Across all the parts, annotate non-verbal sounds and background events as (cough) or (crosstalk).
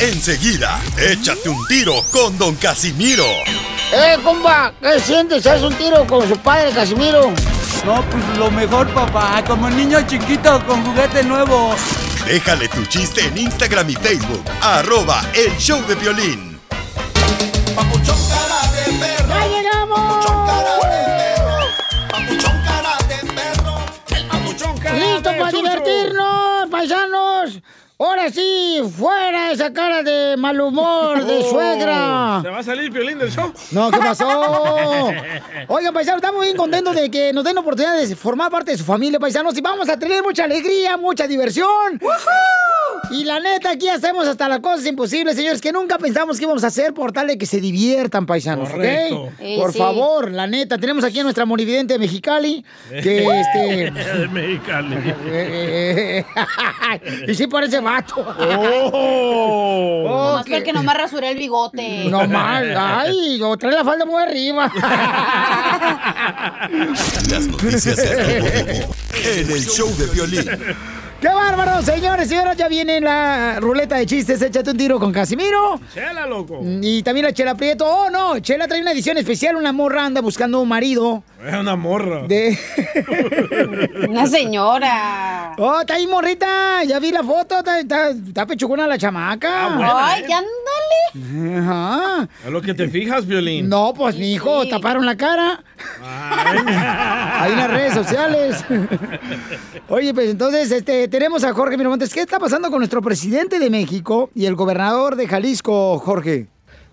Enseguida, échate un tiro con Don Casimiro. ¡Eh, compa! ¿Qué sientes? ¿Haz un tiro con su padre, Casimiro? No, pues lo mejor, papá. Como niño chiquito con juguete nuevo. Déjale tu chiste en Instagram y Facebook. Arroba El Show de Violín. Ahora sí, fuera esa cara de mal humor de Oh, suegra. ¿Se va a salir Piolín del show? No, ¿qué pasó? (laughs) Oigan, paisanos, estamos bien contentos de que nos den la oportunidad de formar parte de su familia, paisanos, y vamos a tener mucha alegría, mucha diversión. Y la neta, aquí hacemos hasta las cosas imposibles, señores, que nunca pensamos que íbamos a hacer por tal de que se diviertan, paisanos, Correcto. ¿ok? Sí, por sí. favor, la neta, tenemos aquí a nuestra monividente de Mexicali, que (laughs) este... De Mexicali. (laughs) (laughs) y sí parece vato. Oh. Nomás Ok. porque no me rasuré el bigote. No más, ay, o trae la falda muy arriba. Las noticias de en el Show de Violín. ¡Qué bárbaro, señores! y Señoras, ya viene la ruleta de chistes. Échate un tiro con Casimiro. Chela, loco. Y también la Chela Prieto. ¡Oh, no! Chela trae una edición especial. Una morra anda buscando un marido. Es una morra. De... (laughs) Una señora. ¡Oh, está ahí, morrita! Ya vi la foto. Está, está, está pechucona la chamaca. Ah, Ay, ¿eh? ándale. Ajá. A lo que te fijas, Violín. No, pues, mi hijo, sí. taparon la cara. Ay. (laughs) Ahí en las redes sociales. (laughs) Oye, pues entonces este, tenemos a Jorge Miramontes. ¿Qué está pasando con nuestro presidente de México y el gobernador de Jalisco, Jorge?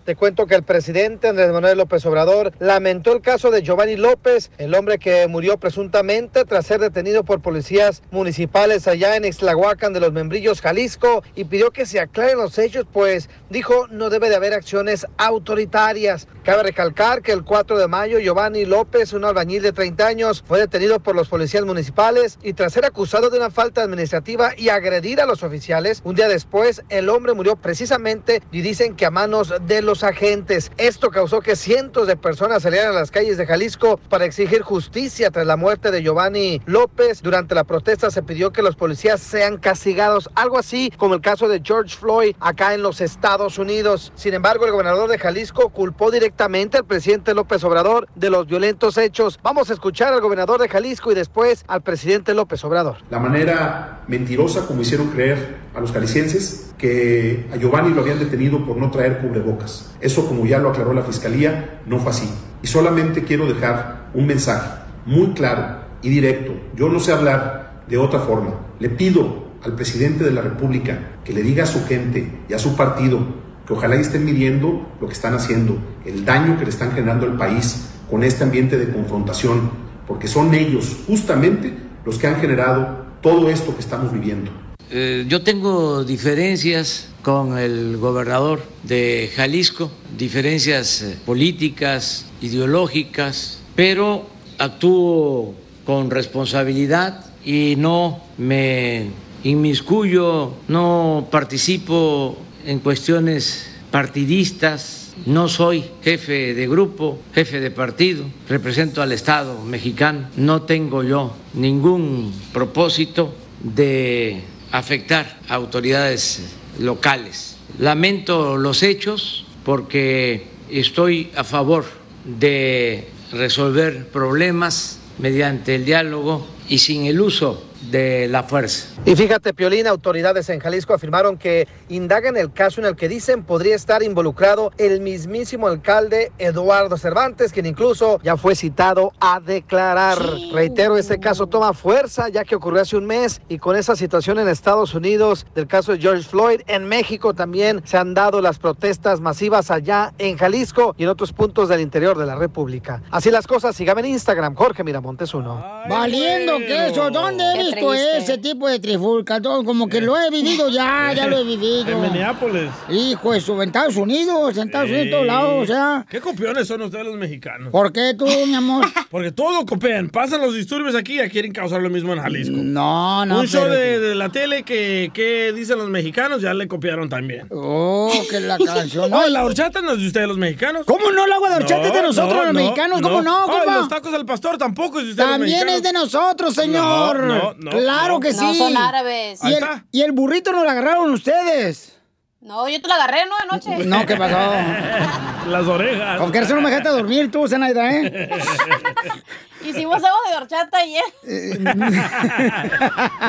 Te cuento que el presidente Andrés Manuel López Obrador lamentó el caso de Giovanni López, el hombre que murió presuntamente tras ser detenido por policías municipales allá en Ixtlahuacan de los Membrillos, Jalisco, y pidió que se aclaren los hechos, pues dijo no debe de haber acciones autoritarias. Cabe recalcar que el 4 de mayo Giovanni López, un albañil de 30 años, fue detenido por los policías municipales y tras ser acusado de una falta administrativa y agredir a los oficiales, un día después el hombre murió precisamente y dicen que a manos de los agentes. Esto causó que cientos de personas salieran a las calles de Jalisco para exigir justicia tras la muerte de Giovanni López. Durante la protesta se pidió que los policías sean castigados, algo así como el caso de George Floyd acá en los Estados Unidos. Sin embargo, el gobernador de Jalisco culpó directamente al presidente López Obrador de los violentos hechos. Vamos a escuchar al gobernador de Jalisco y después al presidente López Obrador. La manera mentirosa como hicieron creer a los jaliscienses que a Giovanni lo habían detenido por no traer cubrebocas. Eso, como ya lo aclaró la fiscalía, no fue así. Y solamente quiero dejar un mensaje muy claro y directo. Yo no sé hablar de otra forma. Le pido al presidente de la República que le diga a su gente y a su partido que ojalá estén midiendo lo que están haciendo, el daño que le están generando al país con este ambiente de confrontación, porque son ellos justamente los que han generado todo esto que estamos viviendo. Eh, yo tengo diferencias con el gobernador de Jalisco, diferencias eh, políticas, ideológicas, pero actúo con responsabilidad y no me inmiscuyo, no participo en cuestiones partidistas, no soy jefe de grupo, jefe de partido, represento al Estado mexicano, no tengo yo ningún propósito de afectar a autoridades locales. Lamento los hechos porque estoy a favor de resolver problemas mediante el diálogo y sin el uso de la fuerza. Y fíjate, Piolín, autoridades en Jalisco afirmaron que indagan el caso en el que dicen podría estar involucrado el mismísimo alcalde Eduardo Cervantes, quien incluso ya fue citado a declarar. Reitero, este caso toma fuerza ya que ocurrió hace un mes y con esa situación en Estados Unidos del caso de George Floyd, en México también se han dado las protestas masivas allá en Jalisco y en otros puntos del interior de la República. Así las cosas, sígame en Instagram, Jorge Miramontes uno. Valiendo queso, ¿dónde visto ese tipo de trifulca? Todo, Como que lo he vivido ya, (laughs) ya lo he vivido. En Minneapolis. Hijo de su, en Estados Unidos, en Estados Unidos, en todos lados, o sea. ¿Qué copiones son ustedes los mexicanos? ¿Por qué tú, mi amor? (laughs) Porque todo copian. Pasan los disturbios aquí y ya quieren causar lo mismo en Jalisco. No, no, Un show pero- de, de la tele que, que dicen los mexicanos ya le copiaron también. Oh, que la (laughs) canción. No, la horchata no es de ustedes los mexicanos. ¿Cómo no? El agua de horchata es de nosotros, los mexicanos. ¿Cómo no, compa? los tacos al pastor tampoco es de ustedes los También mexicanos. es de nosotros, señor. No, no, no, claro no. que No, sí. son árabes. Y Ahí el, está. y el burrito nos lo agarraron ustedes. No, yo te la agarré, ¿no? Anoche. No, ¿qué pasó? (laughs) Las orejas. Con que eso no me dejaste dormir tú, Zenaida, ¿eh? (laughs) Hicimos agua de horchata ayer.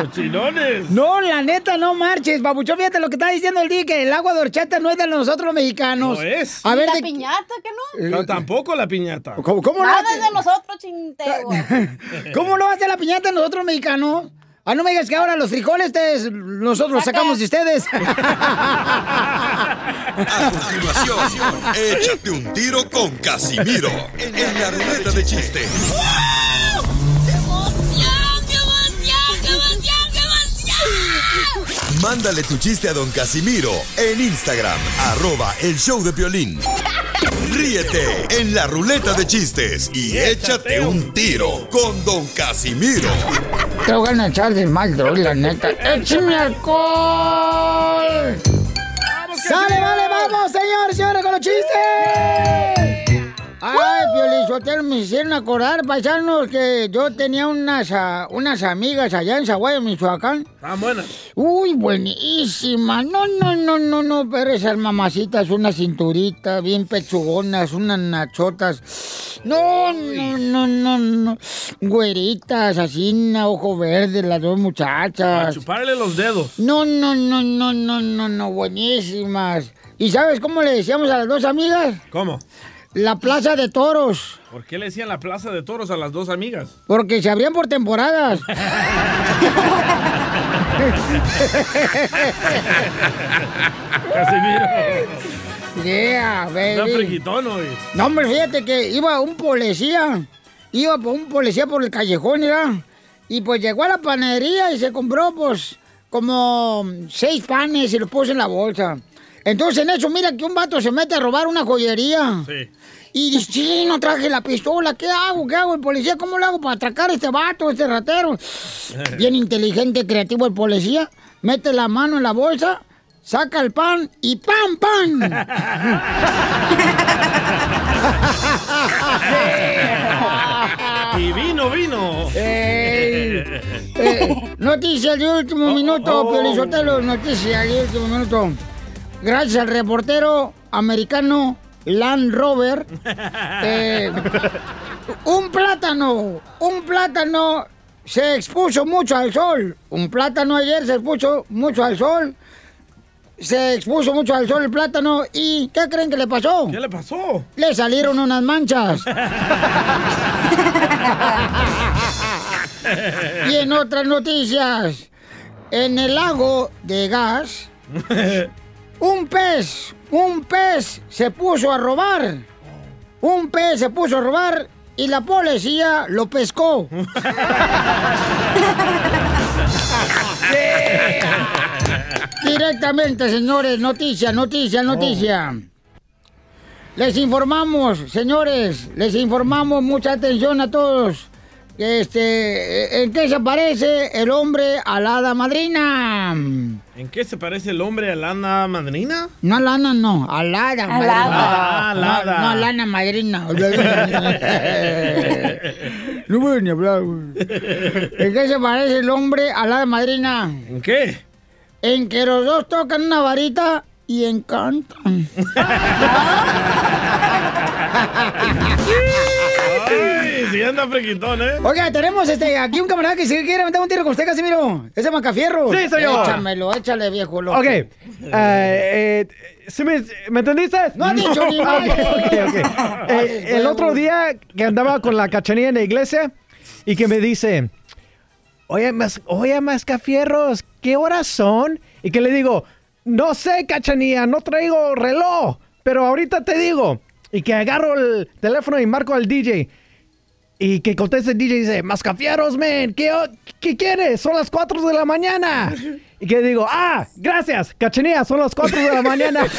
Cochinones. (laughs) No, la neta, no marches, babuchón. Fíjate lo que está diciendo el día, que el agua de horchata no es de nosotros los mexicanos. No es. A ver, la de- piñata, ¿que no? No, tampoco la piñata. ¿Cómo, cómo no? Nada es de nosotros, chintego. ¿Cómo no va a ser la piñata nosotros mexicanos? Ah, no me digas que ahora los frijoles te- nosotros los sacamos de ustedes. (laughs) A continuación, échate un tiro con Casimiro en la ruleta de chiste. Mándale tu chiste a don Casimiro en Instagram, arroba el show de violín. Ríete en la ruleta de chistes y échate un tiro con don Casimiro. Te voy a echar de mal, la neta. ¡Échame alcohol! ¡Sale, vale, vamos, señor, señores, con los chistes! Ay, Piolizotelo, me hicieron acordar, paisanos, que yo tenía unas, ah, unas amigas allá en Zaguayo, Michoacán. Ah, buenas. Uy, buenísima. No, no, no, no, no, pero esas mamacitas, una cinturita, bien pechugonas, unas nachotas. No, no, no, no, no. Güeritas, así, ojo verde, las dos A muchachas. chuparle los dedos. No, no, no, no, no, no, no, buenísimas. ¿Y sabes cómo le decíamos a las dos amigas? ¿Cómo? La plaza de toros. ¿Por qué le decían la plaza de toros a las dos amigas? Porque se abrían por temporadas. Casimiro. Yeah, Está baby. friquitón hoy. No, hombre, fíjate que iba un policía, iba un policía por el callejón, ¿verdad? Y pues llegó a la panadería y se compró, pues, como seis panes y los puso en la bolsa. Entonces en eso, mira que un vato se mete a robar una joyería. Sí. Y dice, sí, no traje la pistola, ¿qué hago? ¿Qué hago? El policía, ¿cómo le hago para atracar a este vato, este ratero? (laughs) Bien inteligente, creativo el policía. Mete la mano en la bolsa, saca el pan y ¡pam, pam! (laughs) (laughs) Y vino, vino. Ey. Eh, noticias de último minuto, oh. Piolizotelo, noticias de último minuto. Gracias al reportero americano Land Rover, (laughs) eh, un plátano, un plátano se expuso mucho al sol. Un plátano ayer se expuso mucho al sol. Se expuso mucho al sol el plátano y ¿qué creen que le pasó? ¿Qué le pasó? Le salieron unas manchas. Y en otras noticias, en el lago de gas, (laughs) un pez, un pez se puso a robar. Un pez se puso a robar y la policía lo pescó. (laughs) Directamente, señores, noticia, noticia, noticia. Les informamos, señores, les informamos, mucha atención a todos. Este, ¿en qué se parece el hombre a la hada madrina? ¿En qué se parece el hombre a la madrina? No a lana, no, a la hada A la madrina. hada. Ah, (laughs) No, no a lana madrina. no voy ni a hablar. güey. ¿En qué se parece el hombre a la hada madrina? ¿En qué? En que los dos tocan una varita y encantan. (laughs) (laughs) Ya anda friquitón, ¿eh? Oiga, tenemos este, aquí un camarada que si quiere meter un tiro con usted, Casimiro. Ese Macafierro. Sí, soy yo. Échamelo, échale, viejo loco. Ok. eh, eh, ¿sí me, ¿Me entendiste? No ha dicho ni (laughs) Ah, madre. ok, ok. Eh, el otro día que andaba con la cachanilla en la iglesia y que me dice, oye, mas, oye, Mascafierros, ¿qué horas son? Y que le digo, no sé, cachanilla, no traigo reloj, pero ahorita te digo. Y que agarro el teléfono y marco al DJ. Y que conteste el DJ y dice, Mascafieros, man, ¿qué, ¿qué quieres? Son las 4 de la mañana. Y que digo, ah, gracias, cachanilla, son las 4 de la mañana. (laughs)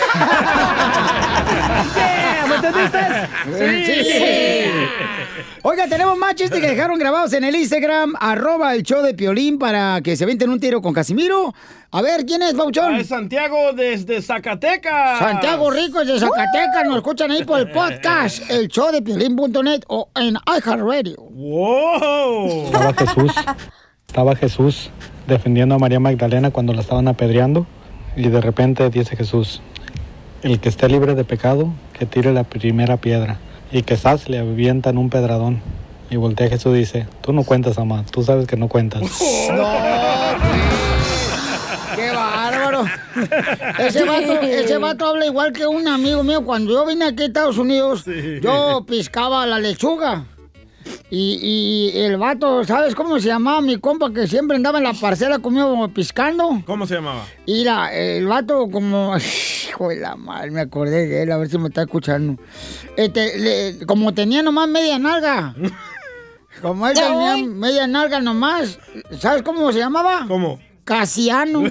Yeah, ¿Me entendiste? Sí. Oiga, tenemos más chistes que dejaron grabados en el Instagram, arroba el show de Piolín para que se venten un tiro con Casimiro. A ver, ¿quién es, Pauchón? Ah, es Santiago desde Zacatecas. Santiago Rico de Zacatecas, nos escuchan ahí por el podcast, (laughs) el show de Piolín.net o en iHeartRadio. ¡Wow! Estaba Jesús, estaba Jesús defendiendo a María Magdalena cuando la estaban apedreando y de repente dice Jesús, el que esté libre de pecado, que tire la primera piedra y que Sas le avientan un pedradón. Y voltea Jesús y dice, tú no cuentas, mamá, tú sabes que no cuentas. (laughs) ¡Qué bárbaro! Ese vato, ese vato habla igual que un amigo mío. Cuando yo vine aquí a Estados Unidos, yo piscaba la lechuga. Y, y el vato, ¿sabes cómo se llamaba mi compa que siempre andaba en la parcela conmigo piscando? ¿Cómo se llamaba? Mira, el vato como... (laughs) Hijo de la madre, me acordé de él, a ver si me está escuchando. Este, le- como tenía nomás media nalga. (laughs) Como él tenía media nalga nomás. ¿Sabes cómo se llamaba? ¿Cómo? Casiano. (laughs)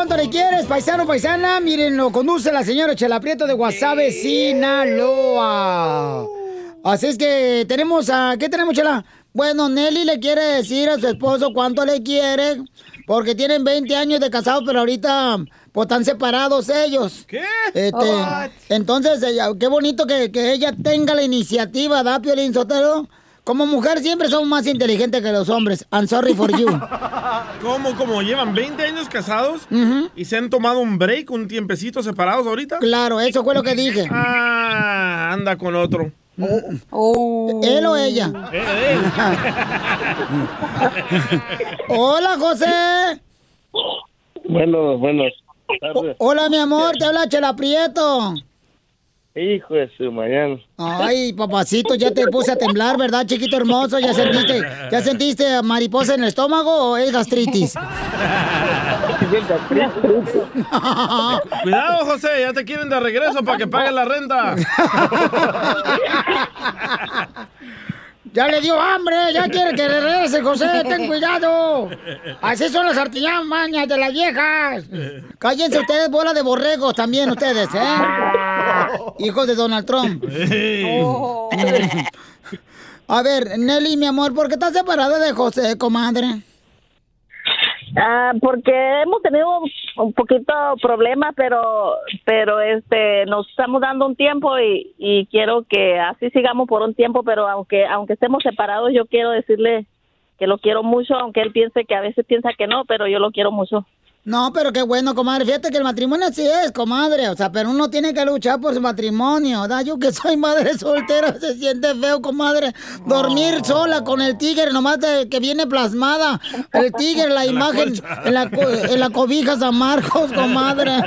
cuánto le quieres, paisano, paisana. Miren, lo conduce la señora Chela Prieto de Guasave, Sinaloa. Así es que tenemos a... ¿Qué tenemos, Chela? Bueno, Nelly le quiere decir a su esposo cuánto le quiere, porque tienen 20 años de casados, pero ahorita pues están separados ellos. ¿Qué? Este, entonces, qué bonito que, que ella tenga la iniciativa, ¿da, Piolín Sotelo? Como mujer siempre somos más inteligentes que los hombres. I'm sorry for you. (laughs) ¿Cómo, cómo? ¿Llevan 20 años casados? ¿Y se han tomado un break, un tiempecito separados ahorita? Claro, eso fue lo que dije. Ah, anda con otro. ¿Él o ella? (laughs) Hola, José. Bueno, buenas tardes. Hola, mi amor, te habla Chela Prieto. Hijo de su mañana. Ay, papacito, ya te puse a temblar, ¿verdad, chiquito hermoso? ¿Ya sentiste, ya sentiste mariposa en el estómago o es gastritis? (laughs) Cuidado, José, ya te quieren de regreso para que paguen la renta. (laughs) Ya le dio hambre, ya quiere que le regrese, José, ten cuidado. Así son las artimañas de las viejas. Cállense ustedes, bola de borregos también ustedes, ¿eh? (laughs) Hijos de Donald Trump. (laughs) (laughs) A ver, Nelly, mi amor, ¿por qué estás separada de José, comadre? Ah, porque hemos tenido un poquito problema, pero pero este nos estamos dando un tiempo y, y quiero que así sigamos por un tiempo, pero aunque aunque estemos separados, yo quiero decirle que lo quiero mucho, aunque él piense que a veces piensa que no, pero yo lo quiero mucho. No, pero qué bueno, comadre. Fíjate que el matrimonio así es, comadre. O sea, pero uno tiene que luchar por su matrimonio, ¿verdad? Yo que soy madre soltera, (laughs) se siente feo, comadre. Dormir sola con el tigre, nomás de que viene plasmada. El tigre, la (laughs) En la imagen en la, en la cobija San Marcos, comadre. (laughs)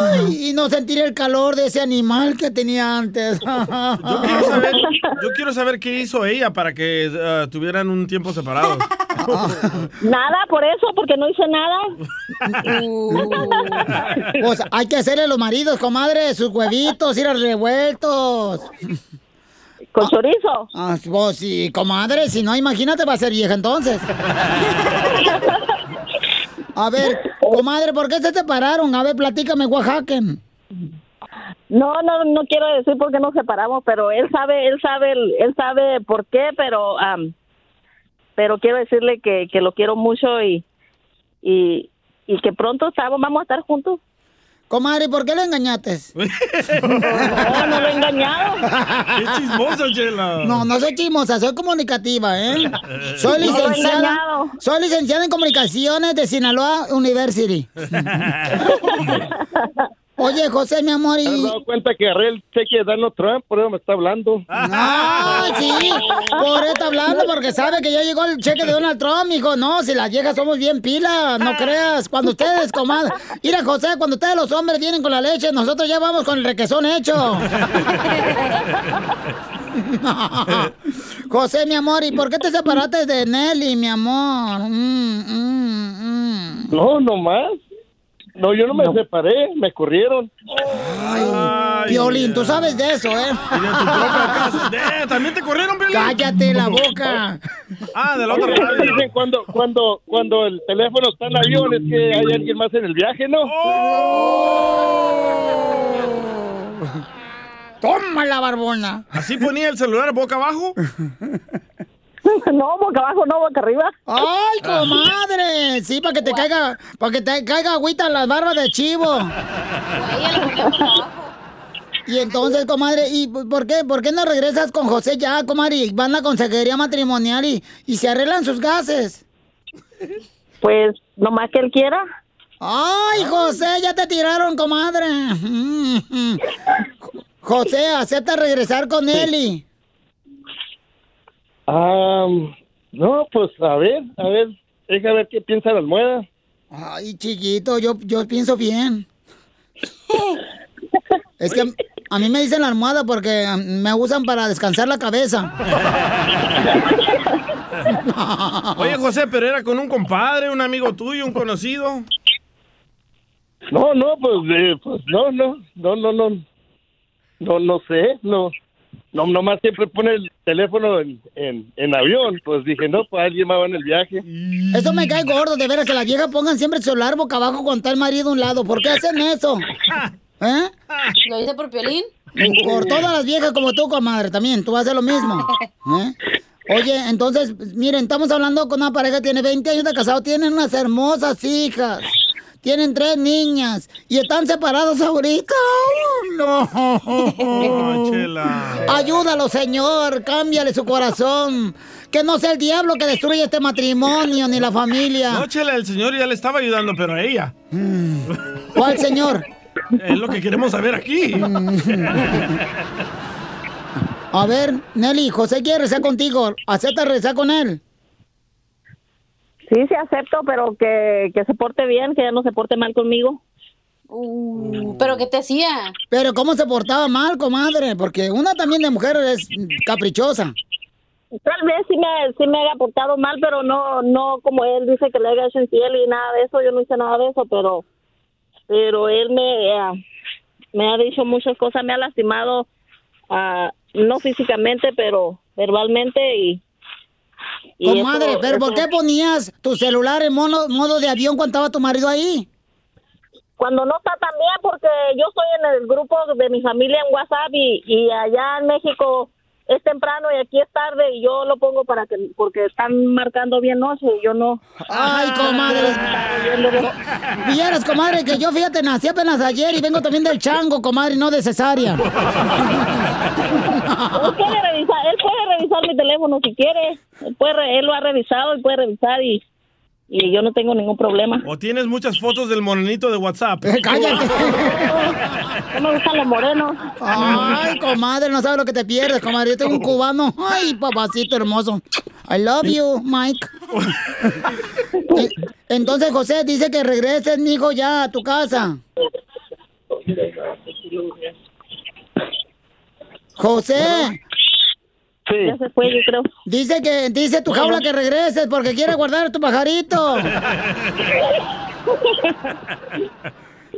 Ay, y no sentir el calor de ese animal que tenía antes. Yo quiero saber, yo quiero saber qué hizo ella para que eh, tuvieran un tiempo separados. (laughs) Nada por eso, porque no hice nada. (laughs) Pues hay que hacerle a los maridos, comadre, sus huevitos, ir a revueltos. ¿Con chorizo? Ah, pues sí, comadre, si no, imagínate, va a ser vieja entonces. A ver, comadre, ¿por qué se separaron? A ver, platícame, Oaxaca. No, no, no quiero decir por qué nos separamos, pero él sabe, él sabe, él sabe por qué, pero, am, pero quiero decirle que, que lo quiero mucho y, y, y que pronto estamos, vamos a estar juntos. Comadre, ¿por qué lo engañaste? (laughs) No, no lo he engañado. Qué chismosa, Chela. No, no soy chismosa, soy comunicativa, ¿eh? (laughs) Soy No lo he licenciada. Soy licenciada en comunicaciones de Sinaloa University. (laughs) Oye, José, mi amor, ¿Te has y... dado cuenta que agarré el cheque de Donald Trump? Por eso me está hablando. (laughs) Ah, sí, por eso está hablando, porque sabe que ya llegó el cheque de Donald Trump, hijo. No, si las viejas somos bien pilas, no creas. Cuando ustedes, comadre. Mira, José, cuando ustedes los hombres vienen con la leche, nosotros ya vamos con el requesón hecho. (laughs) José, mi amor, ¿y por qué te separaste de Nelly, mi amor? Mm, mm, mm. No, no más. No, yo no me separé, me corrieron. Piolín, tú sabes de eso, ¿eh? Eh, ¿También te corrieron, Piolín? Cállate la boca. Ah, de la otra dicen cuando, cuando, cuando el teléfono está en avión es que hay alguien más en el viaje, ¿no? Toma la barbona. ¿Así ponía el celular boca abajo? (laughs) (laughs) No, boca abajo, no, boca arriba. ¡Ay, comadre! Sí, para que te caiga, para que te caiga agüita en las barbas de chivo. (laughs) Y entonces, comadre, ¿y por qué, por qué no regresas con José ya, comadre? Y van a la consejería matrimonial y, y se arreglan sus gases. Pues, nomás que él quiera. ¡Ay, José, ya te tiraron, comadre! (laughs) José, acepta regresar con Eli. Ah, no, pues a ver, a ver, deja ver qué piensa la almohada. Ay, chiquito, yo, yo pienso bien. Es que a mí me dicen la almohada porque me usan para descansar la cabeza. (laughs) Oye, José, pero era con un compadre, un amigo tuyo, un conocido. No, no, pues, eh, pues no, no, no, no, no, no, no sé, no, no, nomás siempre pone el teléfono en, en, en avión, pues dije, no, pues alguien más va en el viaje. Eso me cae gordo, de veras, que las viejas pongan siempre el celular boca abajo con tal marido a un lado. ¿Por qué hacen eso? (laughs) ¿Eh? ¿Lo dice por Piolín? Por todas las viejas como tú, comadre, también. Tú vas a hacer lo mismo. (laughs) ¿Eh? Oye, entonces, miren, estamos hablando con una pareja que tiene 20 años de casado. Tienen unas hermosas hijas. Tienen tres niñas. Y están separados ahorita. ¡Oh, no! (laughs) Ayúdalo, Señor. Cámbiale su corazón. Que no sea el diablo que destruye este matrimonio ni la familia. No, Chela, el señor ya le estaba ayudando, pero a ella. ¿Cuál señor? Es lo que queremos saber aquí. (laughs) A ver, Nelly, José quiere rezar contigo. ¿Acepta rezar con él? Sí, sí acepto, pero que, que se porte bien, que ya no se porte mal conmigo. Uh, ¿Pero qué te hacía? Pero ¿cómo se portaba mal, comadre? Porque una también de mujer es caprichosa. Tal vez sí me, sí me haya portado mal, pero no, no como él dice que le haya hecho infiel y nada de eso. Yo no hice nada de eso, pero, pero él me, eh, me ha dicho muchas cosas, me ha lastimado, ah, no físicamente, pero verbalmente y. y Comadre, eso- ¿pero por qué ponías tu celular en mono, modo de avión cuando estaba tu marido ahí? Cuando no está tan bien, porque yo estoy en el grupo de mi familia en WhatsApp y, y allá en México es temprano y aquí es tarde y yo lo pongo para que porque están marcando bien noche y yo no. Ay, comadre. Vieras, comadre, que yo fíjate, nací apenas ayer y vengo también del chango, comadre, no de cesárea. Él puede revisar, él puede revisar mi teléfono si quiere. Él, puede, él lo ha revisado y puede revisar y, y yo no tengo ningún problema. O tienes muchas fotos del morenito de WhatsApp. cállate. (laughs) No me gustan los morenos. Ay, comadre, no sabes lo que te pierdes, comadre. Yo tengo un cubano. Ay, papacito hermoso. I love you, Mike. Eh, Entonces, José dice que regreses, mijo, ya a tu casa. José. Ya se fue, yo creo. Dice que dice tu jaula que regreses porque quiere guardar tu pajarito. (laughs)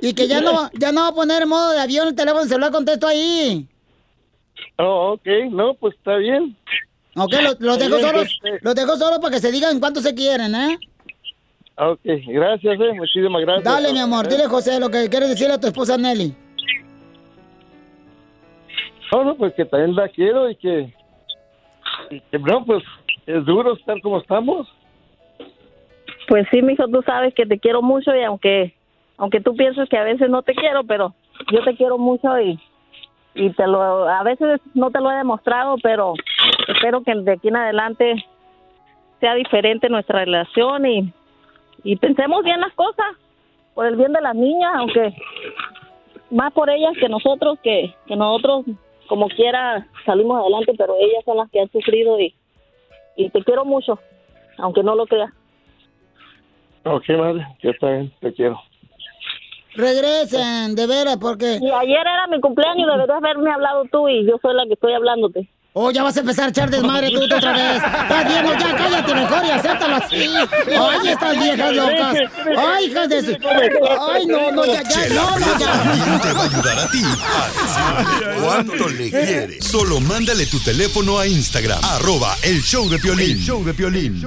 Y que ya no, ya no va a poner en modo de avión el teléfono celular, contesto ahí. Oh, ok, no, pues está bien. Ok, lo- los dejo solos, los dejo solos para que se digan cuánto se quieren, ¿eh? Ok, gracias, eh, muchísimas gracias. Dale, mi amor, dile José lo que quieres decirle a tu esposa Nelly. no, pues que también la quiero y que no, pues es duro estar como estamos. Pues sí, mijo, tú sabes que te quiero mucho y aunque aunque tú pienses que a veces no te quiero, pero yo te quiero mucho y y te lo a veces no te lo he demostrado, pero espero que de aquí en adelante sea diferente nuestra relación y y pensemos bien las cosas por el bien de las niñas, aunque más por ellas que nosotros que que nosotros como quiera salimos adelante, pero ellas son las que han sufrido y te quiero mucho, aunque no lo creas. Ok, madre, yo también te quiero. Regresen, de veras, porque... Y ayer era mi cumpleaños, deberías haberme hablado tú y yo soy la que estoy hablándote. Oh, ya vas a empezar a echar desmadre tú otra vez. Estás bien, no, ya cállate mejor y acéptalo así. Ay, estas viejas locas. Ay, hijas de su... Ay, no, no, ya, ya, no, no, ya. También te va a ayudar a ti a decirle cuánto le quieres. Solo mándale tu teléfono a Instagram, arroba el show de Piolín. El show de Piolín.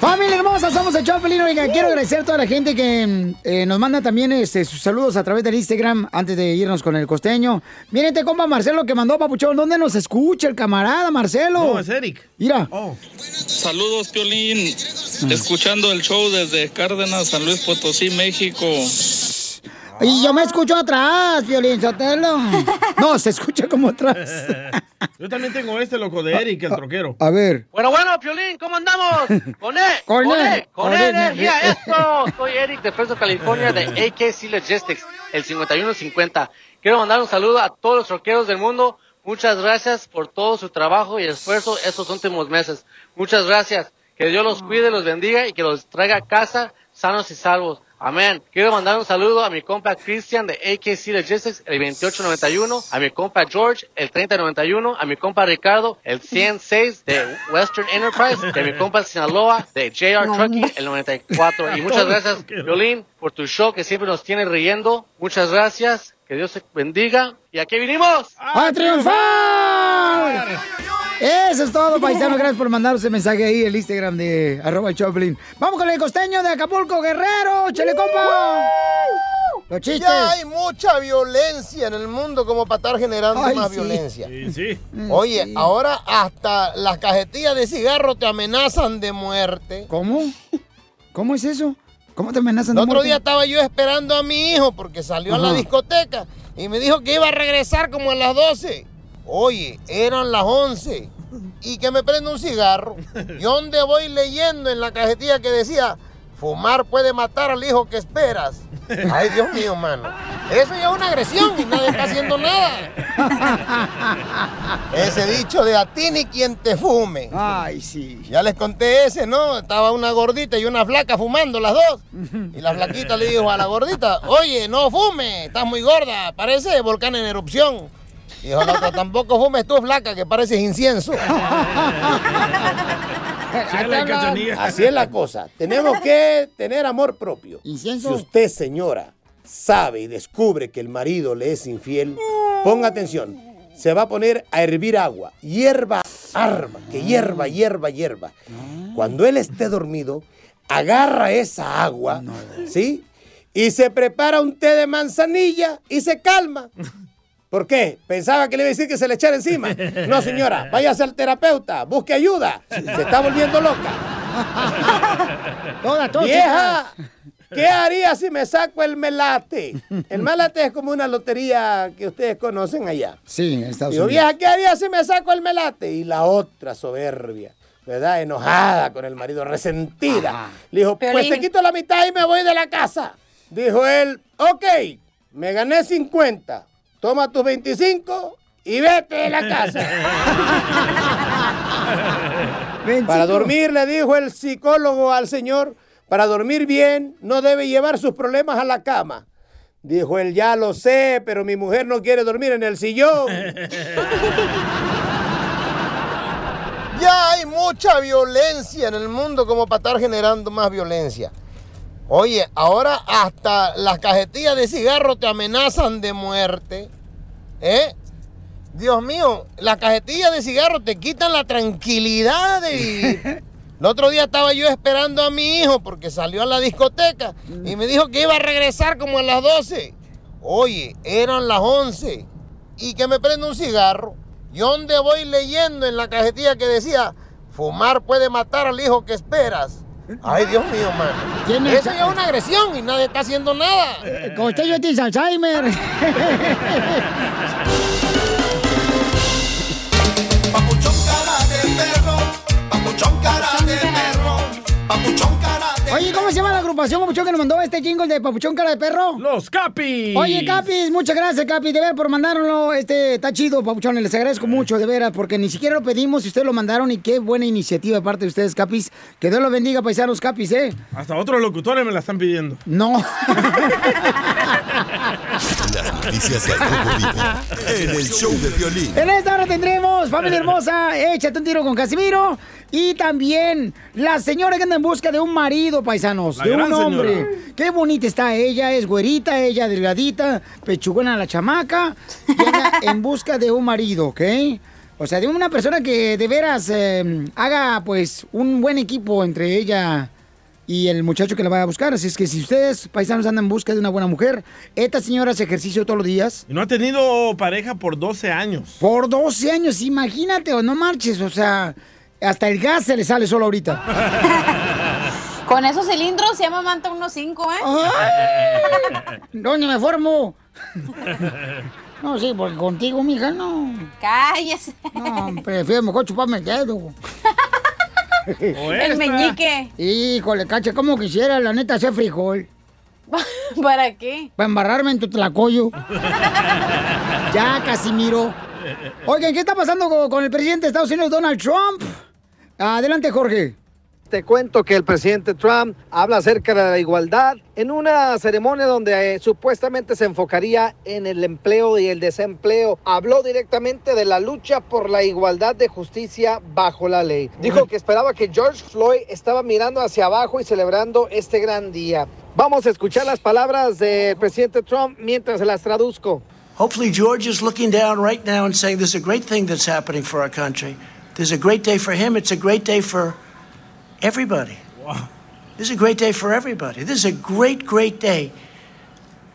Familia hermosa, somos el Chapelín. Oiga, quiero agradecer a toda la gente que eh, nos manda también este, sus saludos a través del Instagram antes de irnos con el costeño. Miren, te compa Marcelo que mandó Papuchón. ¿Dónde nos escucha el camarada Marcelo? No, es Eric. Mira. Saludos, Piolín. Escuchando el show desde Cárdenas, San Luis Potosí, México. Y yo me escucho atrás, Violín Sotelo. (laughs) No, se escucha como atrás. (laughs) Yo también tengo este loco de Eric, el troquero. A ver. Bueno, bueno, Piolín, ¿cómo andamos? Con E, (laughs) Con con E, E, con con E. energía, esto. Soy Eric de Fresno, California, de AKC Logistics, el 5150. Quiero mandar un saludo a todos los troqueros del mundo. Muchas gracias por todo su trabajo y esfuerzo estos últimos meses. Muchas gracias. Que Dios los cuide, los bendiga y que los traiga a casa sanos y salvos. Amén. Quiero mandar un saludo a mi compa Christian de AKC Logistics, el 2891, a mi compa George, el 3091, a mi compa Ricardo, el 106 de Western Enterprise, de mi compa Sinaloa, de JR Trucking, el 94. Y muchas gracias, Violín, por tu show que siempre nos tiene riendo. Muchas gracias. Que Dios te bendiga. ¿Y a qué vinimos? ¡A triunfar! Eso es todo, paisano. Gracias por mandarnos el mensaje ahí, el Instagram de arroba el Choplin. Vamos con el costeño de Acapulco, Guerrero. ¡Chele, compa! Los chistes. Ya hay mucha violencia en el mundo como para estar generando Ay, más sí. violencia. Sí, sí. Oye, Sí. ahora hasta las cajetillas de cigarro te amenazan de muerte. ¿Cómo? ¿Cómo es eso? ¿Cómo te amenazan El de otro muerte? día estaba yo esperando a mi hijo porque salió a la discoteca y me dijo que iba a regresar como a las 12. Oye, eran las 11 y que me prende un cigarro. (laughs) ¿Y dónde voy leyendo en la cajetilla que decía, fumar puede matar al hijo que esperas? (laughs) Ay, Dios mío, mano. Eso ya es una agresión y nadie está haciendo nada. (laughs) Ese dicho de a ti ni quien te fume. Ay, sí. Ya les conté ese, ¿no? Estaba una gordita y una flaca fumando las dos. Y la flaquita le dijo a la gordita, oye, no fume, estás muy gorda, parece volcán en erupción. Y dijo la otra, tampoco fumes tú, flaca, que pareces incienso. Así es la cosa. Tenemos que tener amor propio. Si usted, señora, sabe y descubre que el marido le es infiel, ponga atención. Se va a poner a hervir agua. Hierba, arma, que hierba, hierba, hierba. Cuando él esté dormido, agarra esa agua, ¿sí? Y se prepara un té de manzanilla y se calma. (laughs) ¿Por qué? Pensaba que le iba a decir que se le echara encima. No, señora, váyase al terapeuta, busque ayuda. Se está volviendo loca. Toda, toda. Vieja, ¿qué haría si me saco el melate? El melate es como una lotería que ustedes conocen allá. Sí, en Estados Digo, Unidos. vieja, ¿qué haría si me saco el melate? Y la otra soberbia, ¿verdad? Enojada con el marido, resentida. Le dijo, pues te quito la mitad y me voy de la casa. Dijo él, ok, me gané 50. Toma tus 25 y vete de la casa. Para dormir, le dijo el psicólogo al señor, para dormir bien no debe llevar sus problemas a la cama. Dijo él, ya lo sé, pero mi mujer no quiere dormir en el sillón. Ya hay mucha violencia en el mundo como para estar generando más violencia. Oye, ahora hasta las cajetillas de cigarro te amenazan de muerte. ¿Eh? Dios mío, las cajetillas de cigarro te quitan la tranquilidad de vivir. (laughs) El otro día estaba yo esperando a mi hijo porque salió a la discoteca y me dijo que iba a regresar como a las 12. Oye, eran las 11 y que me prende un cigarro. Y donde voy leyendo en la cajetilla que decía, fumar puede matar al hijo que esperas. Ay, Dios mío, mano. ¿Quién es? Eso ya es una agresión y nadie está haciendo nada. Costello tienes Alzheimer. (laughs) Papuchón cara de perro, papuchón cara de Oye, ¿cómo se llama la agrupación Papuchón que nos mandó este jingle de Papuchón Cara de Perro? Los Capis. Oye, Capis, muchas gracias, Capis, de ver por mandárnoslo. Este, está chido, Papuchón, les agradezco mucho, de veras, porque ni siquiera lo pedimos y ustedes lo mandaron y qué buena iniciativa de parte de ustedes, Capis. Que Dios los bendiga, paisanos, Capis, ¿eh? Hasta otros locutores me la están pidiendo. No. (laughs) Noticias en el show de violín. En esta hora tendremos, familia hermosa, échate un tiro con Casimiro. Y también la señora que anda en busca de un marido, paisanos, La de un hombre. señora. Qué bonita está ella, es güerita, ella delgadita, pechugona la chamaca, y anda (laughs) en busca de un marido, ¿ok? O sea, de una persona que de veras eh, haga pues un buen equipo entre ella y el muchacho que la va a buscar. Así es que si ustedes, paisanos, andan en busca de una buena mujer, esta señora hace ejercicio todos los días. Y no ha tenido pareja por 12 años. Por 12 años, imagínate, o no marches, o sea, hasta el gas se le sale solo ahorita. (laughs) Con esos cilindros se llama Manta 1.5, ¿eh? ¿Dónde me formo? (laughs) No, sí, porque contigo, mija, no. Cállese. No, prefiero mejor chuparme el dedo. (laughs) (laughs) El meñique. Híjole, cacha, como quisiera, la neta, hacer frijol. (laughs) ¿Para qué? Para embarrarme en tu tlacoyo. (laughs) ya, Casimiro. Oigan, ¿qué está pasando con, con el presidente de Estados Unidos, Donald Trump? Adelante, Jorge. Te cuento que el presidente Trump habla acerca de la igualdad en una ceremonia donde eh, supuestamente se enfocaría en el empleo y el desempleo. Habló directamente de la lucha por la igualdad de justicia bajo la ley. Dijo que esperaba que George Floyd estaba mirando hacia abajo y celebrando este gran día. Vamos a escuchar las palabras del presidente Trump mientras las traduzco. Hopefully, George is looking down right now and saying, This is a great thing that's happening for our country. This is a great day for him. It's a great day for everybody. This is a great day for everybody. This is a great, great day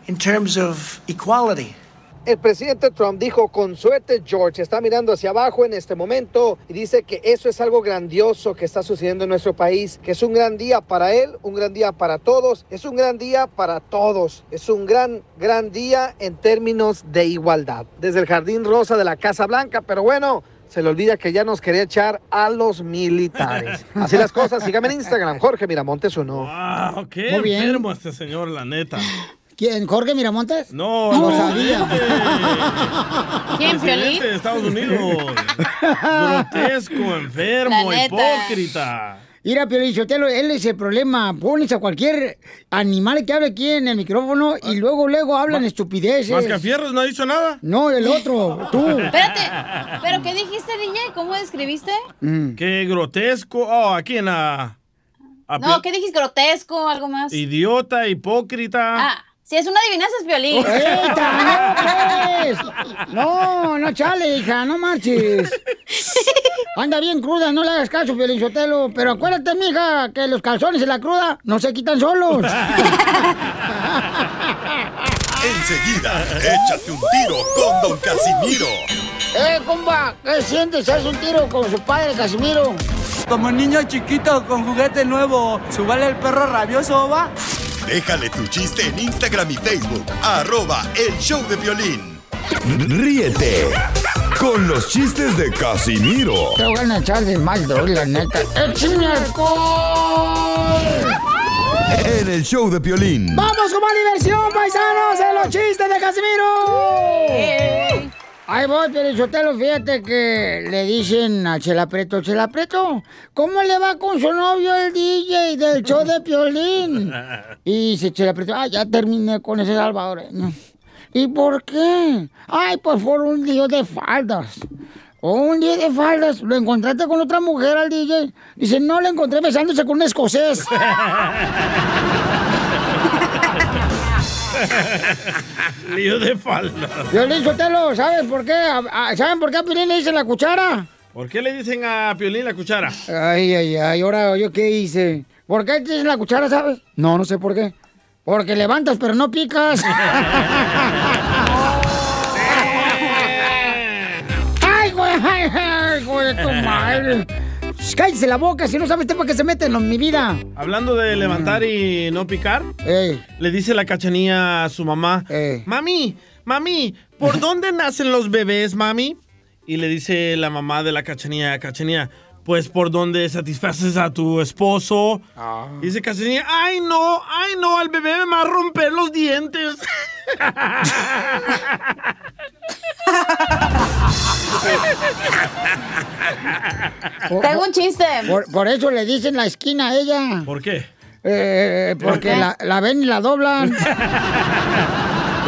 in terms of equality. El presidente Trump dijo, con suerte George está mirando hacia abajo en este momento y dice que eso es algo grandioso que está sucediendo en nuestro país, que es un gran día para él, un gran día para todos, es un gran día para todos, es un gran, gran día en términos de igualdad. Desde el Jardín Rosa de la Casa Blanca, pero bueno, se le olvida que ya nos quería echar a los militares. (laughs) Así las cosas, sígame en Instagram, Jorge Miramontes uno. Wow, qué Muy bien. enfermo este señor, la neta. ¿Quién? ¿Jorge Miramontes? No, No sabía. ¿Quién, presidente de Estados Unidos. (laughs) Grotesco, enfermo, La neta. hipócrita. Mira, Piolín Sotelo, él es el problema. Pones a cualquier animal que hable aquí en el micrófono y luego, luego hablan estupideces. ¿Mascafierros no ha dicho nada? No, el otro, tú. (laughs) Espérate, ¿pero qué dijiste, DJ? ¿Cómo describiste? Mm. Qué grotesco. Oh, aquí en la... a No, ¿qué dijiste? ¿Grotesco? ¿Algo más? Idiota, hipócrita. Ah, si es una adivinanza, es violín. ¡Eita, no, pues! No, no chale, hija, no marches. Anda bien cruda, no le hagas caso, Piolín Sotelo. Pero acuérdate, mija, que los calzones en la cruda no se quitan solos. Enseguida, échate un tiro con Don Casimiro. ¡Eh, compa! ¿Qué sientes? ¿Haz un tiro con su padre, Casimiro? Como niño chiquito con juguete nuevo, ¿subale el perro rabioso, va? Déjale tu chiste en Instagram y Facebook, arroba el show de violín. Ríete con los chistes de Casimiro Te voy a echar de mal, doy, la neta. ¡Échame alcohol! en el show de violín. ¡Vamos con más diversión, paisanos! ¡En los chistes de Casimiro! Ahí voy, Sotelo, fíjate que le dicen a Chela Preto, Chela Preto, ¿cómo le va con su novio el DJ del show de Piolín? (laughs) Y dice Chela Preto, ah, ya terminé con ese salvadoreño. ¿Y por qué? Ay, pues por un lío de faldas. ¿O un día de faldas? ¿Lo encontraste con otra mujer al DJ? Dice, no, lo encontré besándose con un escocés. (laughs) (laughs) Lío de falda. Violín Sotelo, ¿sabes por qué? A- a- ¿Saben por qué a Piolín le dicen la cuchara? ¿Por qué le dicen a Piolín la cuchara? Ay, ay, ay, ahora yo qué hice. ¿Por qué te dicen la cuchara, sabes? No, no sé por qué. Porque levantas pero no picas. (laughs) (laughs) ¡Ay, güey! ¡Ay, ay, güey! ¡Tu madre! Cállese la boca, si no sabe usted para qué se mete en mi vida. Hablando de levantar y no picar, le dice la cachanía a su mamá, mami, mami, ¿por (laughs) dónde nacen los bebés, mami? Y le dice la mamá de la cachanía, cachanía, pues por donde satisfaces a tu esposo. Y dice cachanía, ay no, ay no, el bebé me va a romper los dientes. (laughs) Tengo un chiste. Por, por eso le dicen la esquina a ella. ¿Por qué? Eh, porque qué? la, la ven y la doblan.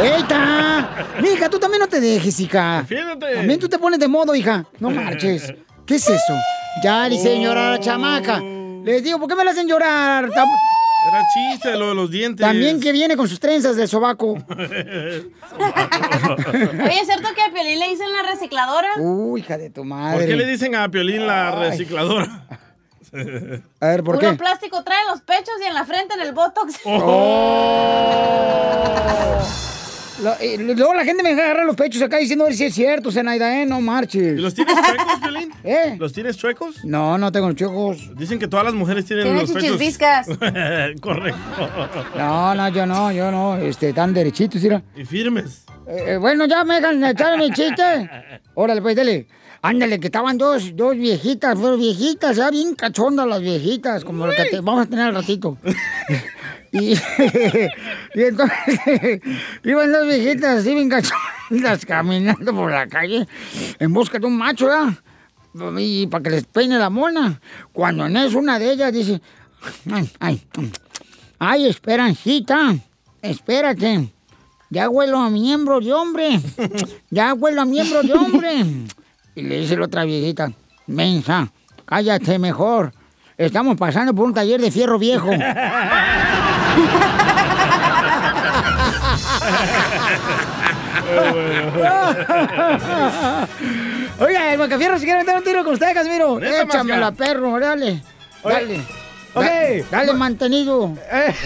¡Eita! Mija, tú también no te dejes, hija. Defiéndete. También tú te pones de modo, hija. No (laughs) marches. ¿Qué es eso? Ya le hice llorar a la chamaca. Les digo, ¿por qué me la hacen llorar? Era chiste lo de los dientes. También que viene con sus trenzas del sobaco. (laughs) Oye, ¿es cierto que a Piolín le dicen la recicladora? Uy, hija de tu madre. ¿Por qué le dicen a Piolín la recicladora? A ver, ¿por Puro qué? plástico trae en los pechos y en la frente en el botox. Oh. (laughs) Lo- y luego la gente me agarra los pechos acá diciendo a ver si es cierto, Zenaida, ¿eh? No marches. ¿Y los tienes chuecos, Piolín? ¿Eh? ¿Los tienes chuecos? No, no tengo chuecos. Dicen que todas las mujeres tienen Tiene los pechos. chichis (laughs) Correcto. No, no, yo no, yo no. Este, tan derechitos, mira. Y firmes. Eh, eh, bueno, ya me dejan echar mi chiste. Órale, pues, dale. Ándale, que estaban dos, dos viejitas, fueron viejitas, ya bien cachondas las viejitas, como lo que te- vamos a tener al ratito. (laughs) y, (laughs) y entonces (laughs) iban dos viejitas así bien cachondas (laughs) caminando por la calle en busca de un macho, ¿verdad? Y para que les peine la mona. Cuando en eso una de ellas dice, ay, ay, ay, Esperancita, espérate. Ya huelo a miembro de hombre. Ya huelo a miembro de hombre. Y le dice la otra viejita, mensa, cállate mejor. Estamos pasando por un taller de fierro viejo. (laughs) (laughs) Oiga, el Macafierro si quiere meter un tiro con usted, Casimiro. Échamela, perro, dale. Dale. Ok. Da- Dale mantenido.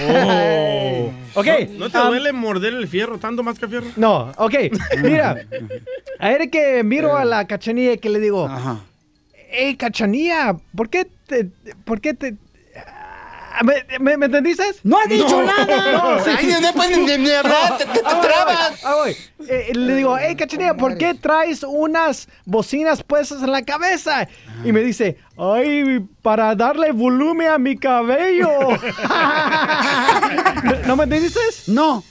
Oh. (laughs) Ok, ¿No, no te um, duele morder el fierro tanto más que fierro? No, ok. Mira, a ver que miro a la cachanilla y que le digo, hey, cachanilla, ¿por qué te, por qué te, ah, ¿me, me, me entendiste? ¡No has dicho No. nada! (laughs) No, sí. Ay, no pueden ni- ni hablar, te- te- te Ah, trabas. ah, voy. Eh, le digo, hey, cachanilla, ¿por qué traes unas bocinas puestas en la cabeza? Y me dice, ay, para darle volumen a mi cabello. (laughs) ¿No me entendiste? No.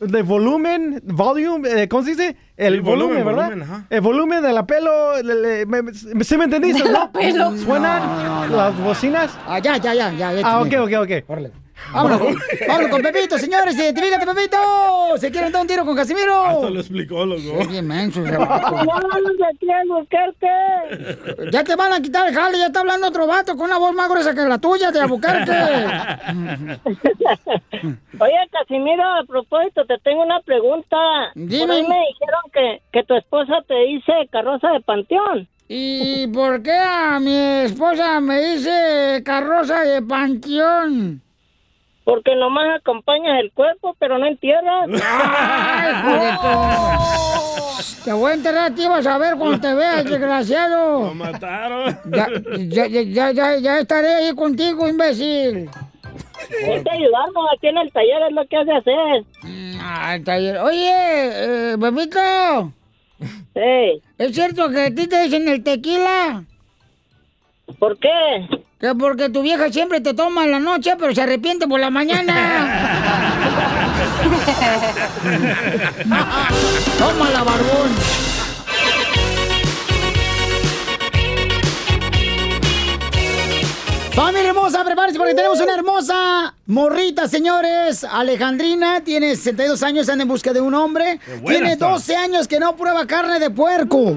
De volumen, volume, eh, ¿cómo se dice? El Sí, volumen, volumen, ¿verdad? volumen, ajá. El volumen de la pelo, le- le- me- me- ¿sí me entendiste? ¿De la no? pelo? ¿Suenan No, no, no. las bocinas? Ah, ya, ya, ya, ya. Ah, ok, ok, ok. Órale. Vámonos, con- (laughs) vámonos con Pepito, señores. Identifícate, Pepito. ¿Se quieren dar un tiro con Casimiro? Hasta lo explicó, loco. Es bien menso, ese vato. aquí a buscarte. Ya te van a quitar el jale, ya está hablando otro vato con una voz más gruesa que la tuya de Albuquerque. (laughs) Oye, Casimiro, a propósito, te tengo una pregunta. Dime. Por ahí me dijeron que, que tu esposa te dice carroza de panteón. ¿Y por qué a mi esposa me dice carroza de panteón? Porque nomás acompañas el cuerpo, pero no entierras. (laughs) Te voy a enterrar a ti, vas a ver cuando te veas, (laughs) desgraciado. Lo mataron. Ya, ya, ya, ya, ya, ya estaré ahí contigo, imbécil. Vete a ayudarnos aquí en el taller, es lo que hace hacer. Ah, el taller. Oye, eh, Bebito. Sí. ¿Es cierto que a ti te dicen el tequila? ¿Por qué? Que porque tu vieja siempre te toma en la noche, pero se arrepiente por la mañana. (laughs) Tómala, barbón. Familia hermosa, prepárense porque tenemos una hermosa morrita, señores. Alejandrina tiene 62 años, anda en busca de un hombre. Tiene está. 12 años que no prueba carne de puerco.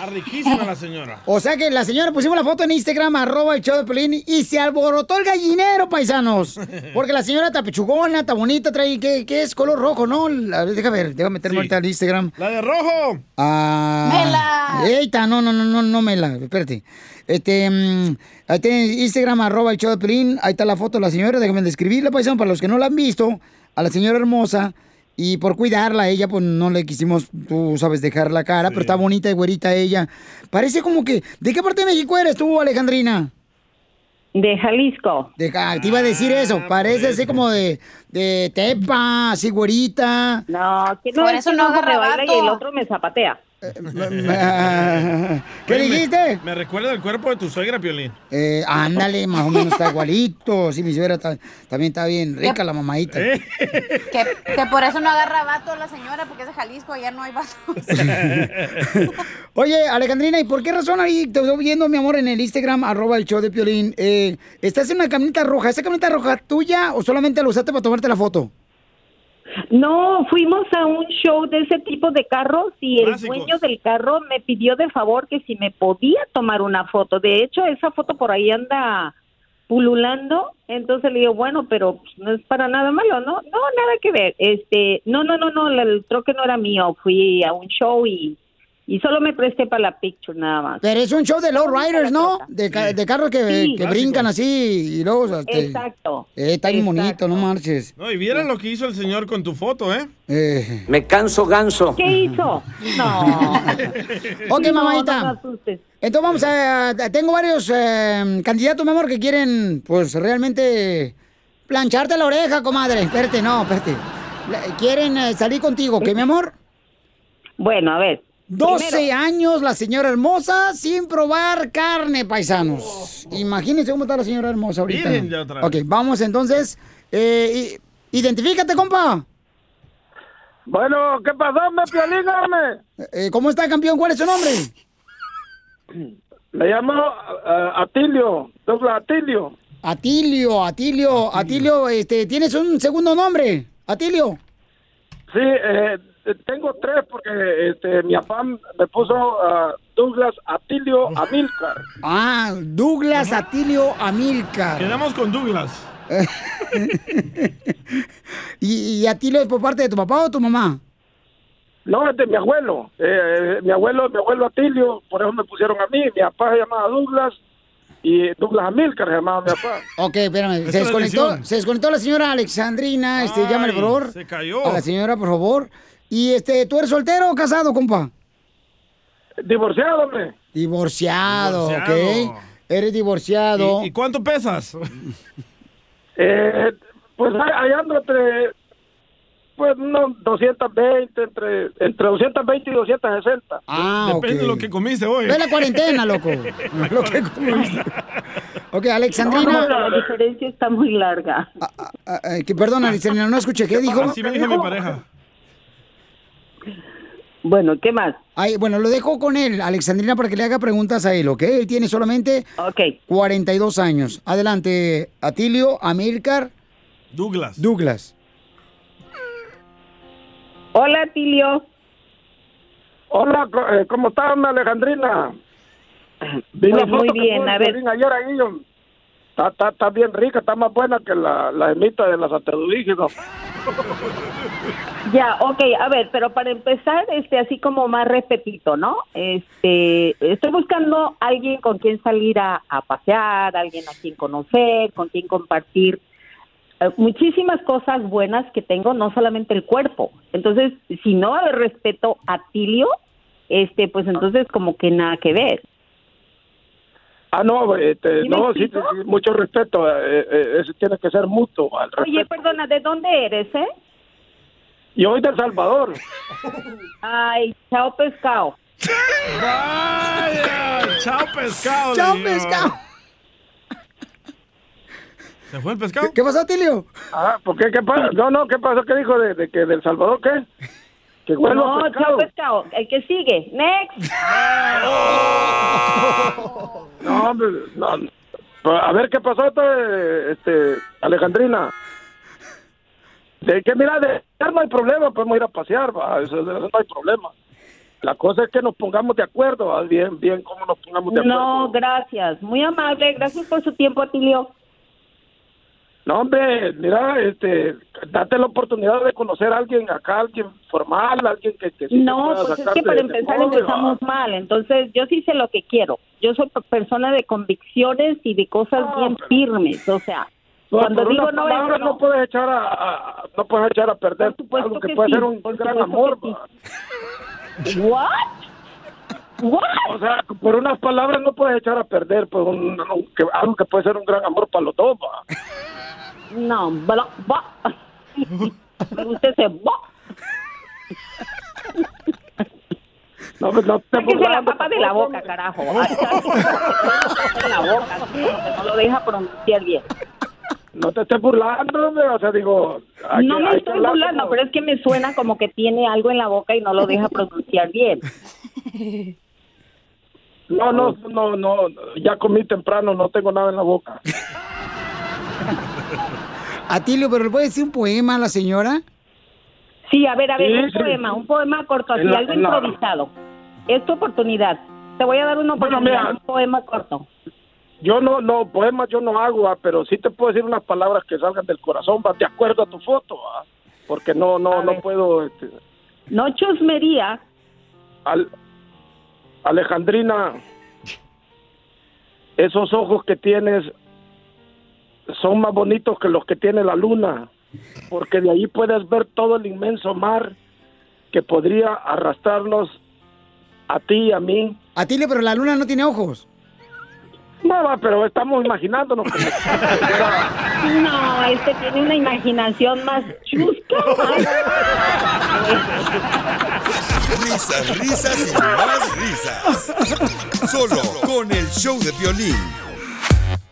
Está riquísima la señora. (laughs) O sea que la señora pusimos la foto en Instagram, arroba el show de Pelín, y se alborotó el gallinero, paisanos. (laughs) Porque la señora está pechugona, está bonita, trae, ¿qué, qué es? Color rojo, ¿no? A ver, déjame ver, déjame meterme ahorita al Instagram. ¡La de rojo! Ah. ¡Mela! Eita, no, no, no, no, no, Mela, espérate. Este, mm, ahí tiene Instagram, arroba el show de Pelín, ahí está la foto de la señora, déjame describirla, paisano, para los que no la han visto, a la señora hermosa. Y por cuidarla, a ella, pues no le quisimos, tú sabes, dejar la cara, pero está bonita y güerita ella. Parece como que. ¿De qué parte de México eres tú, Alejandrina? De Jalisco. De, ah, te iba a decir eso. Parece así como de, de Tepa, así güerita. No, que no, Por es eso no agarra y el otro me zapatea. (laughs) ¿Qué Oye, me- dijiste? Me, recuerda el cuerpo de tu suegra, Piolín. Eh, ándale, más o menos está igualito. Sí, mi suegra está- también está bien rica, la mamadita. Eh. Que, que por eso no agarra vato la señora, porque es de Jalisco, allá no hay vato. Oye, Alejandrina, ¿y por qué razón ahí te estoy viendo, mi amor, en el Instagram, arroba el show de Piolín? Eh, ¿Estás en una camioneta roja? ¿Esa camioneta roja tuya o solamente la usaste para tomarte la foto? No, fuimos a un show de ese tipo de carros y el Clásicos. dueño del carro me pidió de favor que si me podía tomar una foto. De hecho, esa foto por ahí anda pululando, entonces le digo, bueno, pero pues, no es para nada malo, ¿no? No, nada que ver. Este, no, no, no, no, el troque no era mío, fui a un show y, y solo me presté para la picture nada más. Pero es un show de low riders, ¿no? De, ca- de carros que, Sí. que brincan así y luego... Exacto. Eh, está bien bonito, no marches. No, y vieran lo que hizo el señor con tu foto, ¿eh? Me canso ganso. ¿Qué hizo? No. (laughs) Ok, No, mamadita. no me asustes. Entonces vamos a... Tengo varios eh, candidatos, mi amor, que quieren, pues, realmente plancharte la oreja, comadre. Espérate, no, espérate. Quieren eh, salir contigo, ¿qué, mi amor? Bueno, a ver. 12 Primero- años la señora hermosa sin probar carne, paisanos. Imagínense cómo está la señora hermosa ahorita. Miren ya otra vez. Ok, vamos entonces. Eh, identifícate, compa. Bueno, ¿qué pasó, me Piolín? Eh, ¿Cómo está, campeón? ¿Cuál es su nombre? Me llamo eh, Atilio, Douglas Atilio. Atilio, Atilio, Atilio, este, ¿tienes un segundo nombre? Atilio. Sí, eh, tengo tres porque este, mi papá me puso ah, Douglas Atilio Amilcar. Ah, Douglas Atilio Amilcar. Quedamos con Douglas. (laughs) ¿Y, y Atilio es por parte de tu papá o tu mamá? No, es de mi abuelo. Eh, eh, mi abuelo, mi abuelo Atilio, por eso me pusieron a mí. Mi papá se llamaba Douglas y Douglas Amilcar se llamaba mi papá. (laughs) Ok, espérame. Es Se desconectó, se desconectó la señora Alexandrina. Este, Ay, llámale, por favor. se cayó. A la señora, por favor. Y este, ¿tú eres soltero o casado, compa? Divorciado, hombre. Divorciado, Divorciado. ok. Eres divorciado. ¿Y, y cuánto pesas? (laughs) Eh, pues ahí ando entre, pues no, 220, entre, entre 220 y 260. Ah, Depende de lo que comiste hoy. Ve la cuarentena, loco. (laughs) (laughs) lo que comiste. Ok, Alexandrina. No, la diferencia está muy larga. Ah, ah, que perdona, Alexandrina, no escuché. ¿Qué dijo? Así me dijo mi pareja. Bueno, ¿qué más? Ay, bueno, lo dejo con él, Alexandrina, para que le haga preguntas a él, ¿ok? Él tiene solamente 42 años. Adelante, Atilio, Amilcar. Douglas. Douglas. Hola, Tilio. Hola, eh, ¿cómo estás, mi Alejandrina? Vi Pues la muy bien, a ver. Ayer ahí, Está, está, está bien rica, está más buena que la, la emita de las aterudígidas. (laughs) Ya, ok, a ver, pero para empezar, este, así como más repetito, ¿no? Este, estoy buscando alguien con quien salir a, a pasear, alguien a quien conocer, con quien compartir eh, muchísimas cosas buenas que tengo, no solamente el cuerpo. Entonces, si no respeto a Tilio, este, pues entonces como que nada que ver. Ah, no, este, ¿Sí me no, sí, sí, mucho respeto, eh, eh, eso tiene que ser mutuo. Al Oye, perdona, ¿de dónde eres, eh? Y hoy de El Salvador. Ay, chao pescado. Vaya, chao pescado. Chao, pescado. ¿Se fue el pescado? ¿Qué pasó, Atilio? Ah, ¿por qué? ¿Qué pasa? No, no, ¿qué pasó? ¿Qué dijo de, de que del Salvador qué? Que No, pescado. chao pescado. El que sigue. Next. (laughs) No, hombre, no. Pues, A ver qué pasó, este, este, Alejandrina. De que mira, de no hay problema, podemos ir a pasear, va, eso, no hay problema. La cosa es que nos pongamos de acuerdo, ¿va? bien, bien, cómo nos pongamos de acuerdo. No, gracias. Muy amable. Gracias por su tiempo, Atilio. No, hombre, mira, este, date la oportunidad de conocer a alguien acá, alguien formal, alguien que, que sí te No, pues es que para empezar pobre, empezamos mal. Entonces, yo sí sé lo que quiero. Yo soy persona de convicciones y de cosas bien firmes. O sea, cuando digo no es no. no puedes echar a, a- no puedes echar a perder algo que, que puede sí, ser un gran amor. sí. What? What? O sea, por unas palabras no puedes echar a perder pues, un- un- que- algo que puede ser un gran amor para los dos. No, bla, ba. Me gusta ese ba. No, pues, no te Sáquese la papa de la boca, carajo. Ay, la boca, no lo deja pronunciar bien. No te estés burlando, o sea, digo... hay No que- me hay estoy burlando, como- pero es que me suena como que tiene algo en la boca y no lo deja pronunciar bien. No, no, no, no, ya comí temprano, no tengo nada en la boca. Atilio, ¿pero le puede decir un poema a la señora? Sí, a ver, a ver, un poema, un poema corto, así, la- algo la- improvisado. Es tu oportunidad. Te voy a dar una Bueno, oportunidad, mira. un poema corto. Yo no, no, poemas yo no hago, ah, pero sí te puedo decir unas palabras que salgan del corazón, va de acuerdo a tu foto, ah, porque no, no, no puedo, este, No chusmería. Al- Alejandrina, esos ojos que tienes son más bonitos que los que tiene la luna, porque de ahí puedes ver todo el inmenso mar que podría arrastrarnos a ti y a mí. Atilio, pero la luna no tiene ojos. No, va, pero estamos imaginándonos como No, (laughs) este tiene una imaginación más chusca. Risas, risas y más risas. Solo con el show de violín.